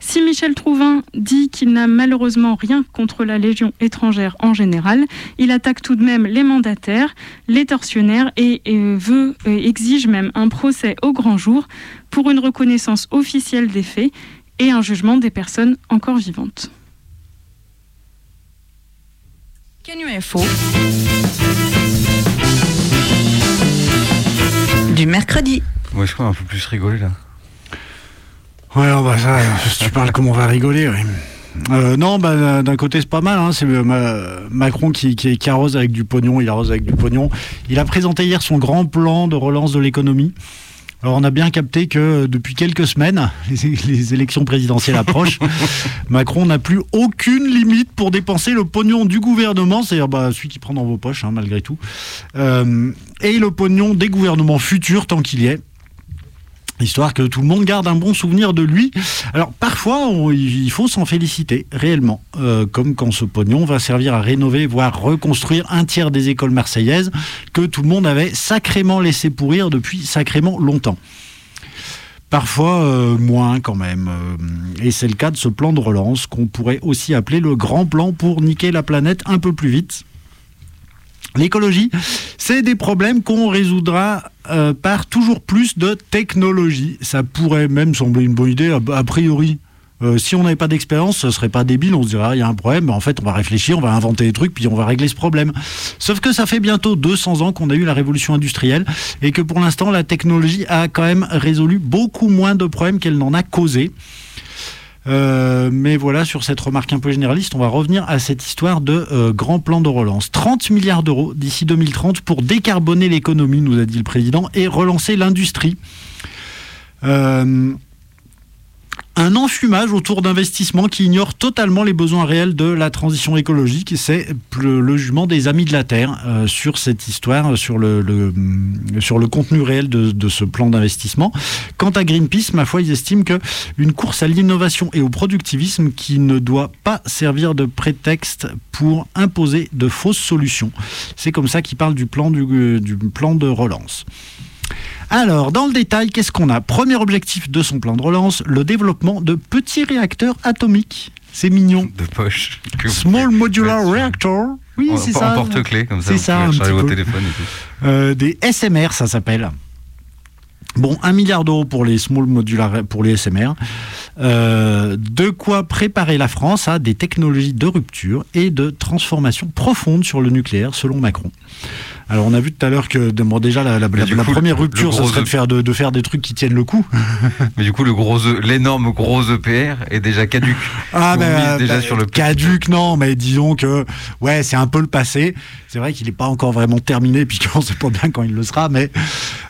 Si Michel Trouvin dit qu'il n'a malheureusement rien contre la Légion étrangère en général, il attaque tout de même les mandataires, les tortionnaires et, euh, exige même un procès au grand jour pour une reconnaissance officielle des faits et un jugement des personnes encore vivantes. Du mercredi. Moi, je crois un peu plus rigoler là. Ouais, oh, bah ça, si tu parles comme on va rigoler, oui. Euh, non, bah, d'un côté c'est pas mal. Hein, c'est euh, Ma- Macron qui, qui, qui arrose avec du pognon. Il arrose avec du pognon. Il a présenté hier son grand plan de relance de l'économie. Alors on a bien capté que euh, depuis quelques semaines, les, les élections présidentielles approchent, Macron n'a plus aucune limite pour dépenser le pognon du gouvernement, c'est-à-dire bah, celui qui prend dans vos poches hein, malgré tout, Euh, et le pognon des gouvernements futurs tant qu'il y est. Histoire que tout le monde garde un bon souvenir de lui. Alors parfois, il faut s'en féliciter réellement, Euh, comme quand ce pognon va servir à rénover, voire reconstruire un tiers des écoles marseillaises que tout le monde avait sacrément laissé pourrir depuis sacrément longtemps. Parfois euh, moins quand même. Euh, Et c'est le cas de ce plan de relance qu'on pourrait aussi appeler le grand plan pour niquer la planète un peu plus vite. L'écologie, c'est des problèmes qu'on résoudra euh, par toujours plus de technologie. Ça pourrait même sembler une bonne idée a, priori. Euh, si on n'avait pas d'expérience, ce serait pas débile. On se dirait, ah, il y a un problème. En fait, on va réfléchir, on va inventer des trucs, puis on va régler ce problème. Sauf que ça fait bientôt 200 ans qu'on a eu la révolution industrielle et que pour l'instant, la technologie a quand même résolu beaucoup moins de problèmes qu'elle n'en a causé. Euh, mais voilà, sur cette remarque un peu généraliste, on va revenir à cette histoire de euh, grand plan de relance. 30 milliards d'euros d'ici 2030 pour décarboner l'économie, nous a dit le président, et relancer l'industrie. Euh, un enfumage autour d'investissements qui ignorent totalement les besoins réels de la transition écologique. C'est le, le jugement des Amis de la Terre euh, sur cette histoire, sur le, le, sur le contenu réel de, de ce plan d'investissement. Quant à Greenpeace, ma foi, ils estiment que une course à l'innovation et au productivisme qui ne doit pas servir de prétexte pour imposer de fausses solutions. C'est comme ça qu'ils parlent du plan, du, du plan de relance. Alors, dans le détail, qu'est-ce qu'on a? Premier objectif de son plan de relance, le développement de petits réacteurs atomiques. C'est mignon. De poche. Small Modular Reactor. Oui, en, c'est en ça. porte-clés, comme ça, C'est ça, un recharger petit vos peu. téléphones et tout. Euh, des SMR, ça s'appelle. Bon, un milliard d'euros pour les small modular, pour les SMR. Euh, de quoi préparer la France à des technologies de rupture et de transformation profonde sur le nucléaire, selon Macron. Alors, on a vu tout à l'heure que bon, déjà la, première rupture, ce serait de faire, de, de faire des trucs qui tiennent le coup. Mais du coup, le gros, E- l'énorme gros EPR est déjà caduque. Ah, ben, misez déjà ben, sur le petit. caduc, non, mais disons que, ouais, c'est un peu le passé. C'est vrai qu'il n'est pas encore vraiment terminé, puis qu'on ne sait pas bien quand il le sera, mais,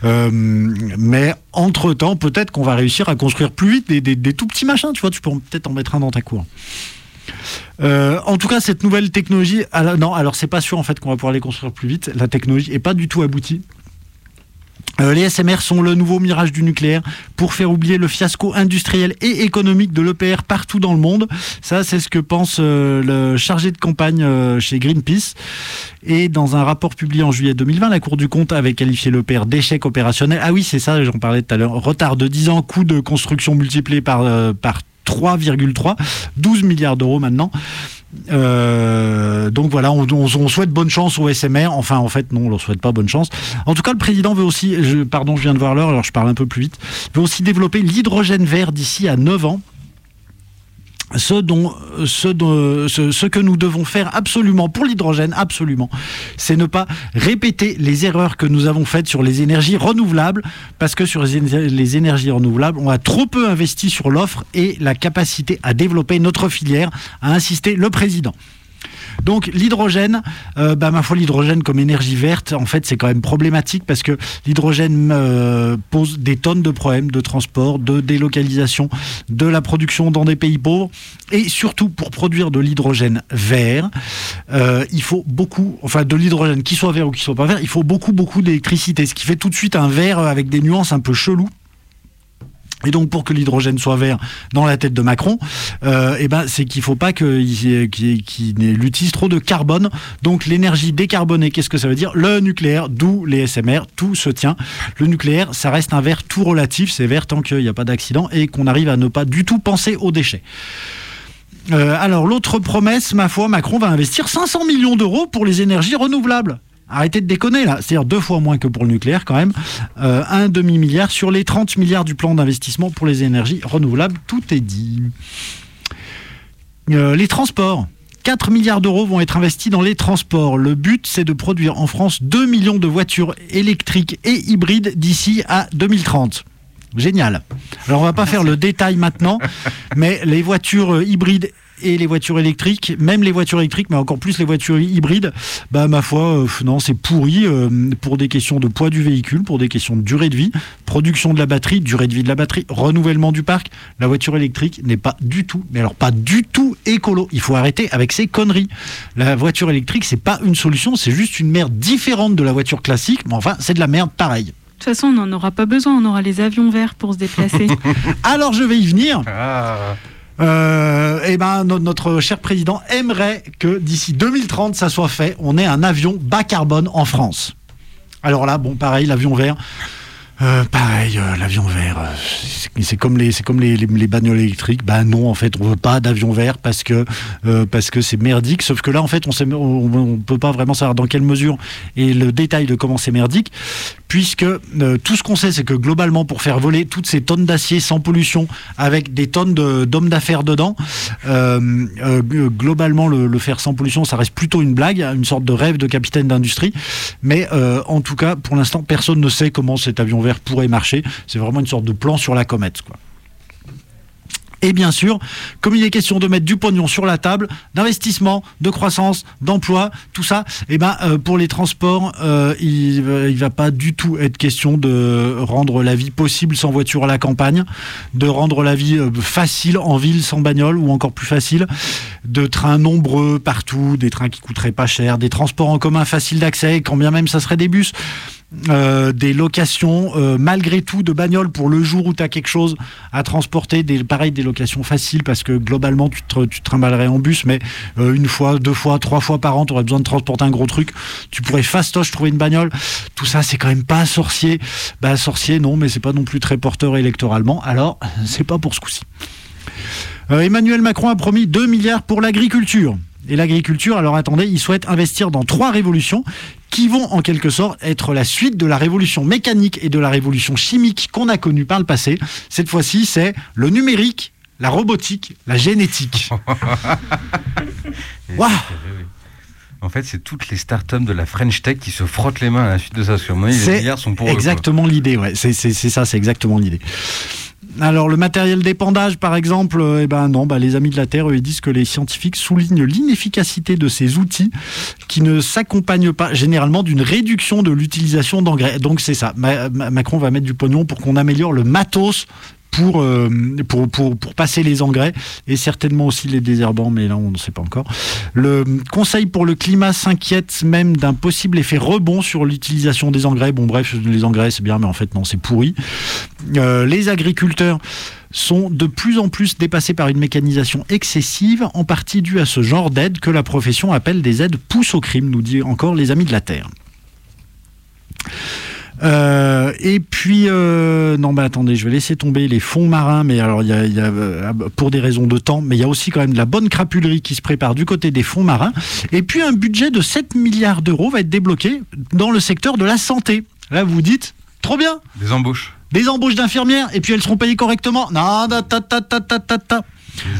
euh, mais entre-temps, peut-être qu'on va réussir à construire plus vite des, des- des tout petits machins, tu vois, tu peux peut-être en mettre un dans ta cour. Euh, en tout cas, cette nouvelle technologie, non, alors c'est pas sûr en fait qu'on va pouvoir les construire plus vite. La technologie est pas du tout aboutie. Euh, les SMR sont le nouveau mirage du nucléaire pour faire oublier le fiasco industriel et économique de l'EPR partout dans le monde. Ça, c'est ce que pense euh, le chargé de campagne chez Greenpeace. Et dans un rapport publié en juillet 2020, la Cour du compte avait qualifié l'EPR d'échec opérationnel. Ah oui, c'est ça, j'en parlais tout à l'heure. Retard de 10 ans, coût de construction multiplié par 3,3, 12 milliards d'euros maintenant. Euh, donc voilà, on, souhaite bonne chance au SMR. Enfin, en fait, non, on leur souhaite pas bonne chance. En tout cas, le président veut aussi, pardon, je viens de voir l'heure, alors je parle un peu plus vite, veut aussi développer l'hydrogène vert d'ici à 9 ans. Ce, que nous devons faire absolument pour l'hydrogène, absolument, c'est ne pas répéter les erreurs que nous avons faites sur les énergies renouvelables, parce que sur les énergies renouvelables, on a trop peu investi sur l'offre et la capacité à développer notre filière, a insisté le président. Donc l'hydrogène, euh, bah, ma foi, l'hydrogène comme énergie verte, en fait, c'est quand même problématique parce que l'hydrogène euh, pose des tonnes de problèmes de transport, de délocalisation, de la production dans des pays pauvres. Et surtout, pour produire de l'hydrogène vert, euh, il faut beaucoup, enfin de l'hydrogène qui soit vert ou qui soit pas vert, il faut beaucoup, beaucoup d'électricité, ce qui fait tout de suite un vert avec des nuances un peu cheloues. Et donc pour que l'hydrogène soit vert dans la tête de Macron, euh, eh ben, c'est qu'il ne faut pas qu'il utilise trop de carbone. Donc l'énergie décarbonée, qu'est-ce que ça veut dire? Le nucléaire, d'où les SMR, tout se tient. Le nucléaire, ça reste un vert tout relatif, c'est vert tant qu'il n'y a pas d'accident et qu'on arrive à ne pas du tout penser aux déchets. Euh, alors l'autre promesse, ma foi, Macron va investir 500 millions d'euros pour les énergies renouvelables. Arrêtez de déconner là, c'est-à-dire deux fois moins que pour le nucléaire quand même. Euh, un demi-milliard sur les 30 milliards du plan d'investissement pour les énergies renouvelables, tout est dit. Euh, les transports. 4 milliards d'euros vont être investis dans les transports. Le but, c'est de produire en France 2 millions de voitures électriques et hybrides d'ici à 2030. Génial. Alors on va pas faire le détail maintenant, mais les voitures euh, hybrides et les voitures électriques, même les voitures électriques, mais encore plus les voitures hybrides, bah ma foi, euh, non, c'est pourri euh, pour des questions de poids du véhicule, pour des questions de durée de vie, production de la batterie, durée de vie de la batterie, renouvellement du parc. La voiture électrique n'est pas du tout, mais alors pas du tout écolo. Il faut arrêter avec ces conneries. La voiture électrique, c'est pas une solution, c'est juste une merde différente de la voiture classique, mais enfin, c'est de la merde pareil. De toute façon, on n'en aura pas besoin, on aura les avions verts pour se déplacer. Alors je vais y venir. Ah. Euh, eh ben, no- notre cher président aimerait que d'ici 2030, ça soit fait. On ait un avion bas carbone en France. Alors là, bon, pareil, l'avion vert. Euh, pareil, euh, l'avion vert, euh, c'est- comme les, comme les, les, les bagnoles électriques. Ben non, en fait, on veut pas d'avion vert parce que parce c'est merdique. Sauf que là, en fait, on sait, on, peut pas vraiment savoir dans quelle mesure et le détail de comment c'est merdique, puisque tout ce qu'on sait, c'est que globalement, pour faire voler toutes ces tonnes d'acier sans pollution, avec des tonnes d'hommes d'affaires dedans, globalement, le, le faire sans pollution, ça reste plutôt une blague, une sorte de rêve de capitaine d'industrie. Mais en tout cas, pour l'instant, personne ne sait comment cet avion pourrait marcher. C'est vraiment une sorte de plan sur la comète, quoi. Et bien sûr, comme il est question de mettre du pognon sur la table, d'investissement, de croissance, d'emploi, tout ça, eh ben, euh, pour les transports, euh, il ne va pas du tout être question de rendre la vie possible sans voiture à la campagne, de rendre la vie euh, facile en ville sans bagnole ou encore plus facile, de trains nombreux partout, des trains qui coûteraient pas cher, des transports en commun faciles d'accès, quand bien même ça serait des bus. Euh, des locations euh, malgré tout de bagnoles pour le jour où tu as quelque chose à transporter, des, pareil des locations faciles parce que globalement tu te, tu trimballerais en bus mais euh, une fois, deux fois, trois fois par an tu aurais besoin de transporter un gros truc, tu pourrais fastoche trouver une bagnole, tout ça c'est quand même pas sorcier, bah sorcier non mais c'est pas non plus très porteur électoralement alors c'est pas pour ce coup-ci. Euh, Emmanuel Macron a promis 2 milliards pour l'agriculture. Et l'agriculture, alors attendez, il souhaite investir dans trois révolutions qui vont en quelque sorte être la suite de la révolution mécanique et de la révolution chimique qu'on a connue par le passé. Cette fois-ci, c'est le numérique, la robotique, la génétique. Waouh. En fait, c'est toutes les startups de la French Tech qui se frottent les mains à la suite de ça. Les milliards sont pour eux, quoi. exactement l'idée, ouais. C'est ça, c'est exactement l'idée. Alors le matériel d'épandage, par exemple, euh, eh ben non, bah, les amis de la Terre, eux, ils disent que les scientifiques soulignent l'inefficacité de ces outils qui ne s'accompagnent pas généralement d'une réduction de l'utilisation d'engrais. Donc c'est ça. Ma- Ma- Macron va mettre du pognon pour qu'on améliore le matos pour, euh, pour, pour, pour passer les engrais et certainement aussi les désherbants, mais là on ne sait pas encore. Le Conseil pour le climat s'inquiète même d'un possible effet rebond sur l'utilisation des engrais. Bon bref, les engrais c'est bien, mais en fait non, c'est pourri. Euh, les agriculteurs sont de plus en plus dépassés par une mécanisation excessive, en partie due à ce genre d'aide que la profession appelle des aides pousse au crime, nous dit encore les amis de la Terre. Euh, et puis, euh, non, bah attendez, je vais laisser tomber les fonds marins, mais alors, il y a, il y a, euh, pour des raisons de temps, mais il y a aussi quand même de la bonne crapulerie qui se prépare du côté des fonds marins. Et puis, un budget de 7 milliards d'euros va être débloqué dans le secteur de la santé. Là, vous dites, trop bien, Des embauches. des embauches d'infirmières, et puis elles seront payées correctement. Non, ta, ta, ta, ta, ta, ta,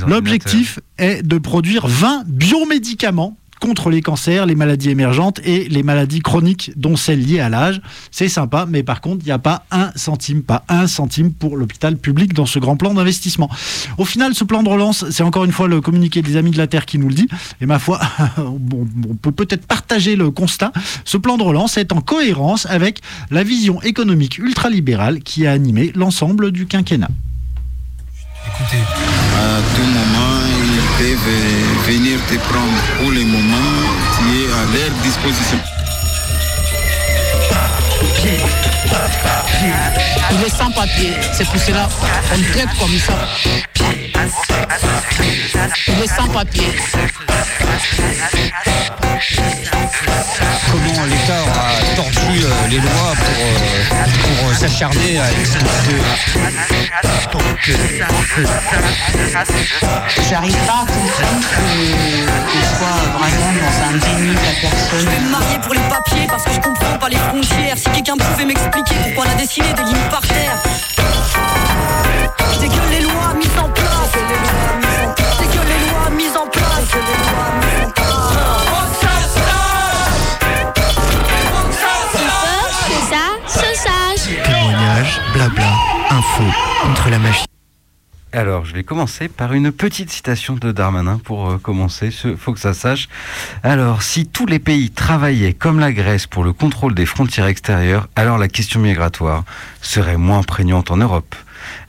L'objectif est de produire 20 biomédicaments contre les cancers, les maladies émergentes et les maladies chroniques, dont celles liées à l'âge. C'est sympa, mais par contre, il n'y a pas un centime, pas un centime pour l'hôpital public dans ce grand plan d'investissement. Au final, ce plan de relance, c'est encore une fois le communiqué des Amis de la Terre qui nous le dit. Et ma foi, on peut peut-être partager le constat. Ce plan de relance est en cohérence avec la vision économique ultralibérale qui a animé l'ensemble du quinquennat. À tout moment, ils peuvent venir te prendre pour le moment, tu es à leur disposition. Il est sans papier, c'est pour cela qu'on traite comme ça. Il est sans papier. comment l'État a tordu euh, les lois pour, euh, pour euh, s'acharner à expulser. J'arrive pas à comprendre qu'il soit vraiment dans un déni de la personne. Je vais me marier pour les papiers parce que je comprends pas les frontières. Si quelqu'un pouvait m'expliquer pourquoi on a dessiné des lignes par terre. C'est que les lois blabla, info, contre la magie. Alors, je vais commencer par une petite citation de Darmanin pour euh, commencer. Ce faut que ça sache. Alors, si tous les pays travaillaient comme la Grèce pour le contrôle des frontières extérieures, alors la question migratoire serait moins prégnante en Europe.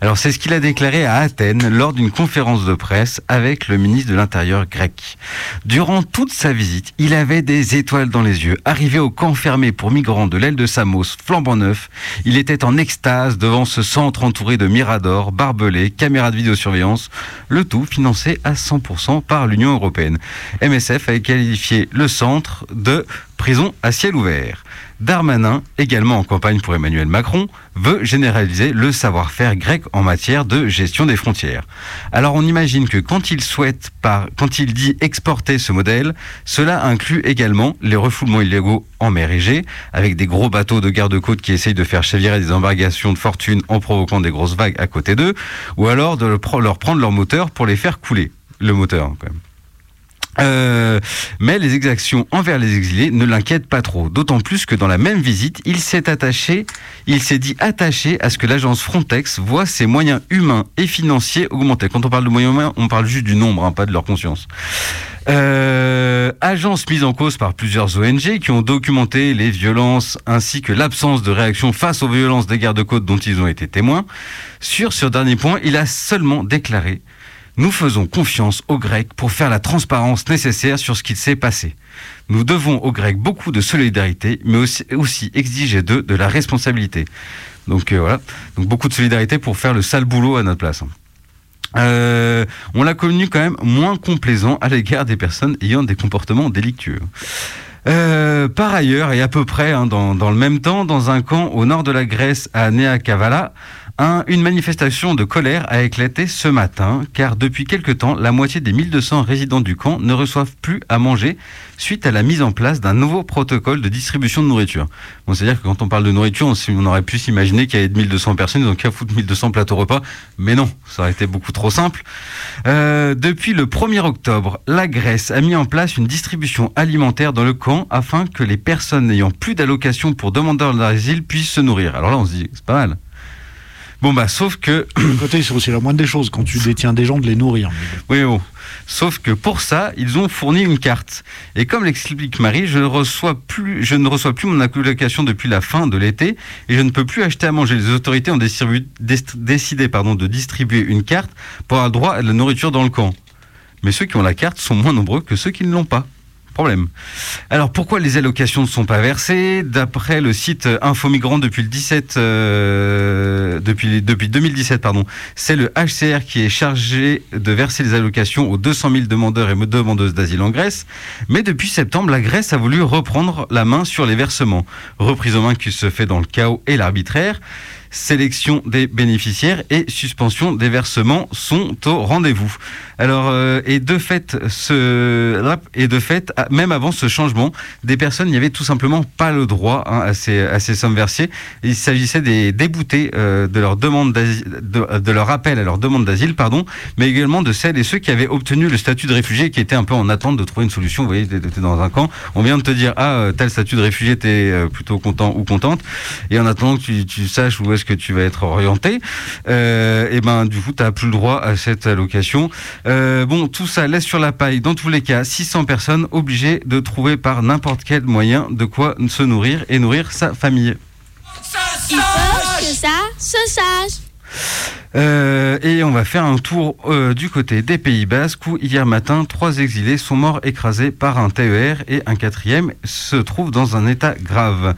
Alors, c'est ce qu'il a déclaré à Athènes lors d'une conférence de presse avec le ministre de l'Intérieur grec. Durant toute sa visite, il avait des étoiles dans les yeux. Arrivé au camp fermé pour migrants de l'aile de Samos, flambant neuf, il était en extase devant ce centre entouré de miradors, barbelés, caméras de vidéosurveillance, le tout financé à 100% par l'Union européenne. MSF a qualifié le centre de prison à ciel ouvert. Darmanin, également en campagne pour Emmanuel Macron, veut généraliser le savoir-faire grec en matière de gestion des frontières. Alors on imagine que quand il souhaite, quand il dit exporter ce modèle, cela inclut également les refoulements illégaux en mer Égée, avec des gros bateaux de garde-côte qui essayent de faire chavirer des embarcations de fortune en provoquant des grosses vagues à côté d'eux, ou alors de leur prendre leur moteur pour les faire couler. Le moteur, quand même. Euh, mais les exactions envers les exilés ne l'inquiètent pas trop, d'autant plus que dans la même visite, il s'est attaché, il s'est dit attaché à ce que l'agence Frontex voit ses moyens humains et financiers augmenter. Quand on parle de moyens humains, on parle juste du nombre, hein, pas de leur conscience. Euh, agence mise en cause par plusieurs ONG qui ont documenté les violences ainsi que l'absence de réaction face aux violences des gardes-côtes dont ils ont été témoins. Sur ce dernier point, il a seulement déclaré nous faisons confiance aux Grecs pour faire la transparence nécessaire sur ce qu'il s'est passé. Nous devons aux Grecs beaucoup de solidarité, mais aussi, exiger d'eux de la responsabilité. Donc euh, voilà, beaucoup de solidarité pour faire le sale boulot à notre place. Euh, on l'a connu quand même moins complaisant à l'égard des personnes ayant des comportements délictueux. Euh, par ailleurs, et à peu près hein, dans, le même temps, dans un camp au nord de la Grèce, à Nea Kavala, un, une manifestation de colère a éclaté ce matin, car depuis quelque temps, la moitié des 1200 résidents du camp ne reçoivent plus à manger suite à la mise en place d'un nouveau protocole de distribution de nourriture. Bon, c'est-à-dire que quand on parle de nourriture, on, aurait pu s'imaginer qu'il y avait 1200 personnes, donc à foutre 1200 plateaux repas, mais non, ça aurait été beaucoup trop simple. Euh, depuis le 1er octobre, la Grèce a mis en place une distribution alimentaire dans le camp afin que les personnes n'ayant plus d'allocation pour demandeurs d'asile puissent se nourrir. Alors là, on se dit, c'est pas mal. Bon bah sauf que côté, c'est aussi la moindre des choses quand tu détiens des gens de les nourrir. Oui, bon. Sauf que pour ça, ils ont fourni une carte. Et comme l'explique Marie, je ne reçois plus, je ne reçois plus mon allocation depuis la fin de l'été et je ne peux plus acheter à manger. Les autorités ont décidé pardon, de distribuer une carte pour avoir le droit à de la nourriture dans le camp. Mais ceux qui ont la carte sont moins nombreux que ceux qui ne l'ont pas. Problème. Alors pourquoi les allocations ne sont pas versées D'après le site Info Migrants depuis le 17, euh, depuis 2017, pardon, c'est le HCR qui est chargé de verser les allocations aux 200 000 demandeurs et demandeuses d'asile en Grèce. Mais depuis septembre, la Grèce a voulu reprendre la main sur les versements. Reprise en main qui se fait dans le chaos et l'arbitraire. Sélection des bénéficiaires et suspension des versements sont au rendez-vous. Alors, euh, et de fait, ce, et de fait, à- même avant ce changement, des personnes n'y avaient tout simplement pas le droit hein, à, ces, à ces sommes versées. Il s'agissait des déboutés euh, de leur demande de, de leur appel à leur demande d'asile, pardon, mais également de celles et ceux qui avaient obtenu le statut de réfugié, qui étaient un peu en attente de trouver une solution. Vous voyez, t'es dans un camp, on vient de te dire ah euh, tel statut de réfugié, t'es plutôt content ou contente, et en attendant que tu, tu saches où est-ce que tu vas être orienté, euh, et ben du coup t'as plus le droit à cette allocation. Euh, bon, tout ça laisse sur la paille. Dans tous les cas, 600 personnes obligées de trouver par n'importe quel moyen de quoi se nourrir et nourrir sa famille. Il faut que ça se sache. Euh, et on va faire un tour euh, du côté des Pays Basques où hier matin, trois exilés sont morts écrasés par un TER et un quatrième se trouve dans un état grave.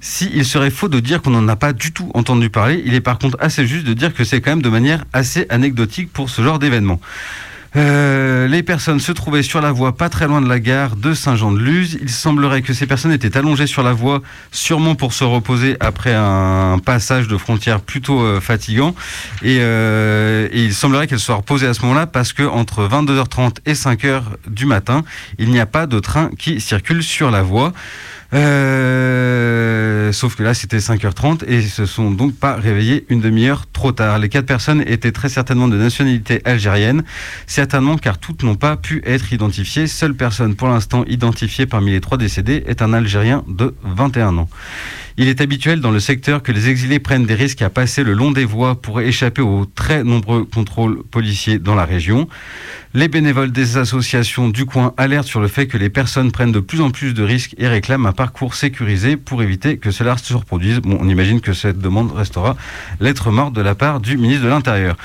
Si il serait faux de dire qu'on n'en a pas du tout entendu parler, il est par contre assez juste de dire que c'est quand même de manière assez anecdotique pour ce genre d'événement. Euh, les personnes se trouvaient sur la voie pas très loin de la gare de Saint-Jean-de-Luz. Il semblerait que ces personnes étaient allongées sur la voie, sûrement pour se reposer après un passage de frontière plutôt euh, fatigant. Et, euh, et il semblerait qu'elles soient reposées à ce moment-là parce que entre 22h30 et 5h du matin, il n'y a pas de train qui circule sur la voie. Euh, sauf que là, c'était 5h30 et ils se sont donc pas réveillés une demi-heure trop tard. Les quatre personnes étaient très certainement de nationalité algérienne, certainement car toutes n'ont pas pu être identifiées. Seule personne pour l'instant identifiée parmi les trois décédés est un Algérien de 21 ans. Il est habituel dans le secteur que les exilés prennent des risques à passer le long des voies pour échapper aux très nombreux contrôles policiers dans la région. Les bénévoles des associations du coin alertent sur le fait que les personnes prennent de plus en plus de risques et réclament un parcours sécurisé pour éviter que cela se reproduise. On imagine que cette demande restera lettre morte de la part du ministre de l'Intérieur.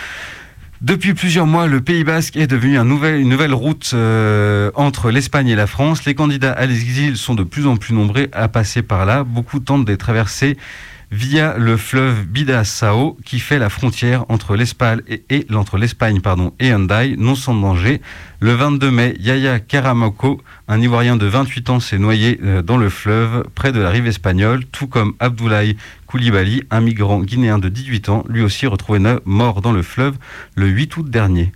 Depuis plusieurs mois, le Pays Basque est devenu une nouvelle route euh, entre l'Espagne et la France. Les candidats à l'exil sont de plus en plus nombreux à passer par là. Beaucoup tentent de traverser via le fleuve Bidassao qui fait la frontière entre l'Espagne et, l'Espagne et Hendaye, non sans danger. Le 22 mai, Yaya Karamoko, un Ivoirien de 28 ans, s'est noyé euh, dans le fleuve près de la rive espagnole, tout comme Abdoulaye Koulibaly, un migrant guinéen de 18 ans, lui aussi retrouvé mort dans le fleuve le 8 août dernier.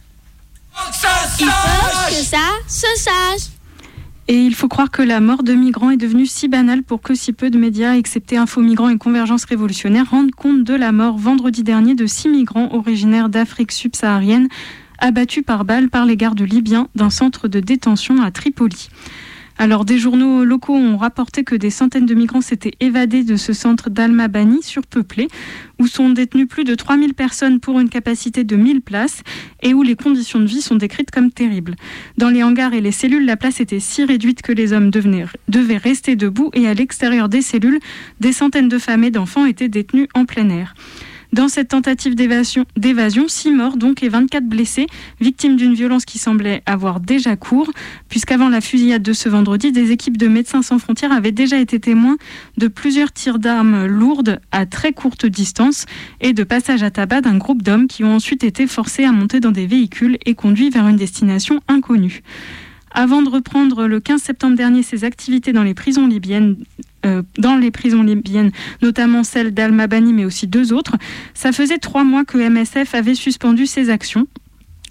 Et il faut croire que la mort de migrants est devenue si banale pour que si peu de médias, excepté Info Migrants et Convergence Révolutionnaire, rendent compte de la mort vendredi dernier de six migrants originaires d'Afrique subsaharienne abattus par balle par les gardes libyens d'un centre de détention à Tripoli. Alors, des journaux locaux ont rapporté que des centaines de migrants s'étaient évadés de ce centre d'Almabani surpeuplé, où sont détenues plus de 3000 personnes pour une capacité de 1000 places et où les conditions de vie sont décrites comme terribles. Dans les hangars et les cellules, la place était si réduite que les hommes devaient rester debout et à l'extérieur des cellules, des centaines de femmes et d'enfants étaient détenus en plein air. Dans cette tentative d'évasion, d'évasion, 6 morts donc et 24 blessés, victimes d'une violence qui semblait avoir déjà cours, puisqu'avant la fusillade de ce vendredi, des équipes de Médecins sans frontières avaient déjà été témoins de plusieurs tirs d'armes lourdes à très courte distance et de passage à tabac d'un groupe d'hommes qui ont ensuite été forcés à monter dans des véhicules et conduits vers une destination inconnue. Avant de reprendre le 15 septembre dernier ses activités dans les prisons libyennes, euh, notamment celle d'Al-Mabani, mais aussi deux autres, ça faisait trois mois que MSF avait suspendu ses actions.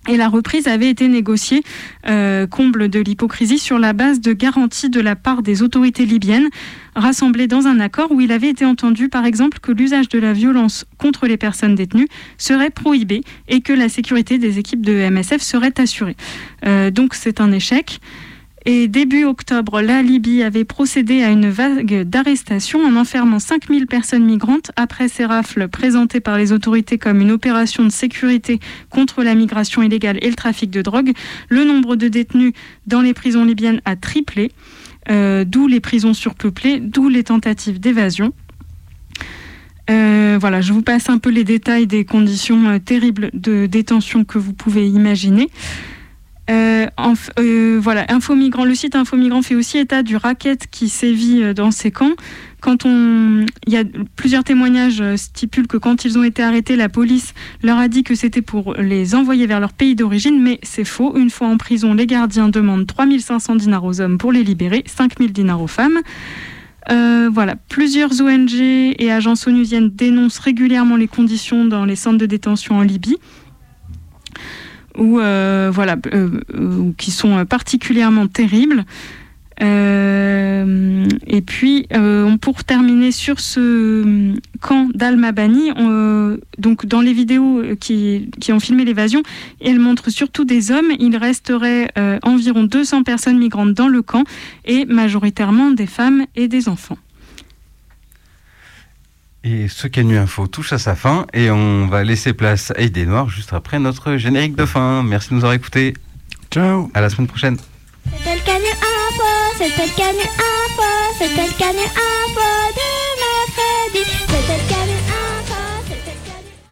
Et la reprise avait été négociée, euh, comble de l'hypocrisie, sur la base de garanties de la part des autorités libyennes, rassemblées dans un accord où il avait été entendu, par exemple, que l'usage de la violence contre les personnes détenues serait prohibé et que la sécurité des équipes de MSF serait assurée. Euh, donc c'est un échec. Et début octobre, la Libye avait procédé à une vague d'arrestations en enfermant 5000 personnes migrantes après ces rafles présentées par les autorités comme une opération de sécurité contre la migration illégale et le trafic de drogue. Le nombre de détenus dans les prisons libyennes a triplé, euh, d'où les prisons surpeuplées, d'où les tentatives d'évasion. Euh, voilà, je vous passe un peu les détails des conditions euh, terribles de détention que vous pouvez imaginer. Euh, euh, le site Infomigrant fait aussi état du racket qui sévit euh, dans ces camps. Quand on, y a plusieurs témoignages stipulent que quand ils ont été arrêtés, la police leur a dit que c'était pour les envoyer vers leur pays d'origine, mais c'est faux. Une fois en prison, les gardiens demandent 3500 dinars aux hommes pour les libérer, 5000 dinars aux femmes. Voilà, plusieurs ONG et agences onusiennes dénoncent régulièrement les conditions dans les centres de détention en Libye, où, euh, voilà, euh, euh, qui sont particulièrement terribles. Euh, et puis, euh, pour terminer sur ce camp d'Al-Mabani, on- donc dans les vidéos qui, qui ont filmé l'évasion, elles montrent surtout des hommes. Il resterait euh, environ 200 personnes migrantes dans le camp et majoritairement des femmes et des enfants. Et ce Canu Info touche à sa fin et on va laisser place à Idée Noire juste après notre générique de fin. Merci de nous avoir écoutés. Ciao. À la semaine prochaine. C'était le Canu Info, c'était le Canu Info, c'était le Canu Info.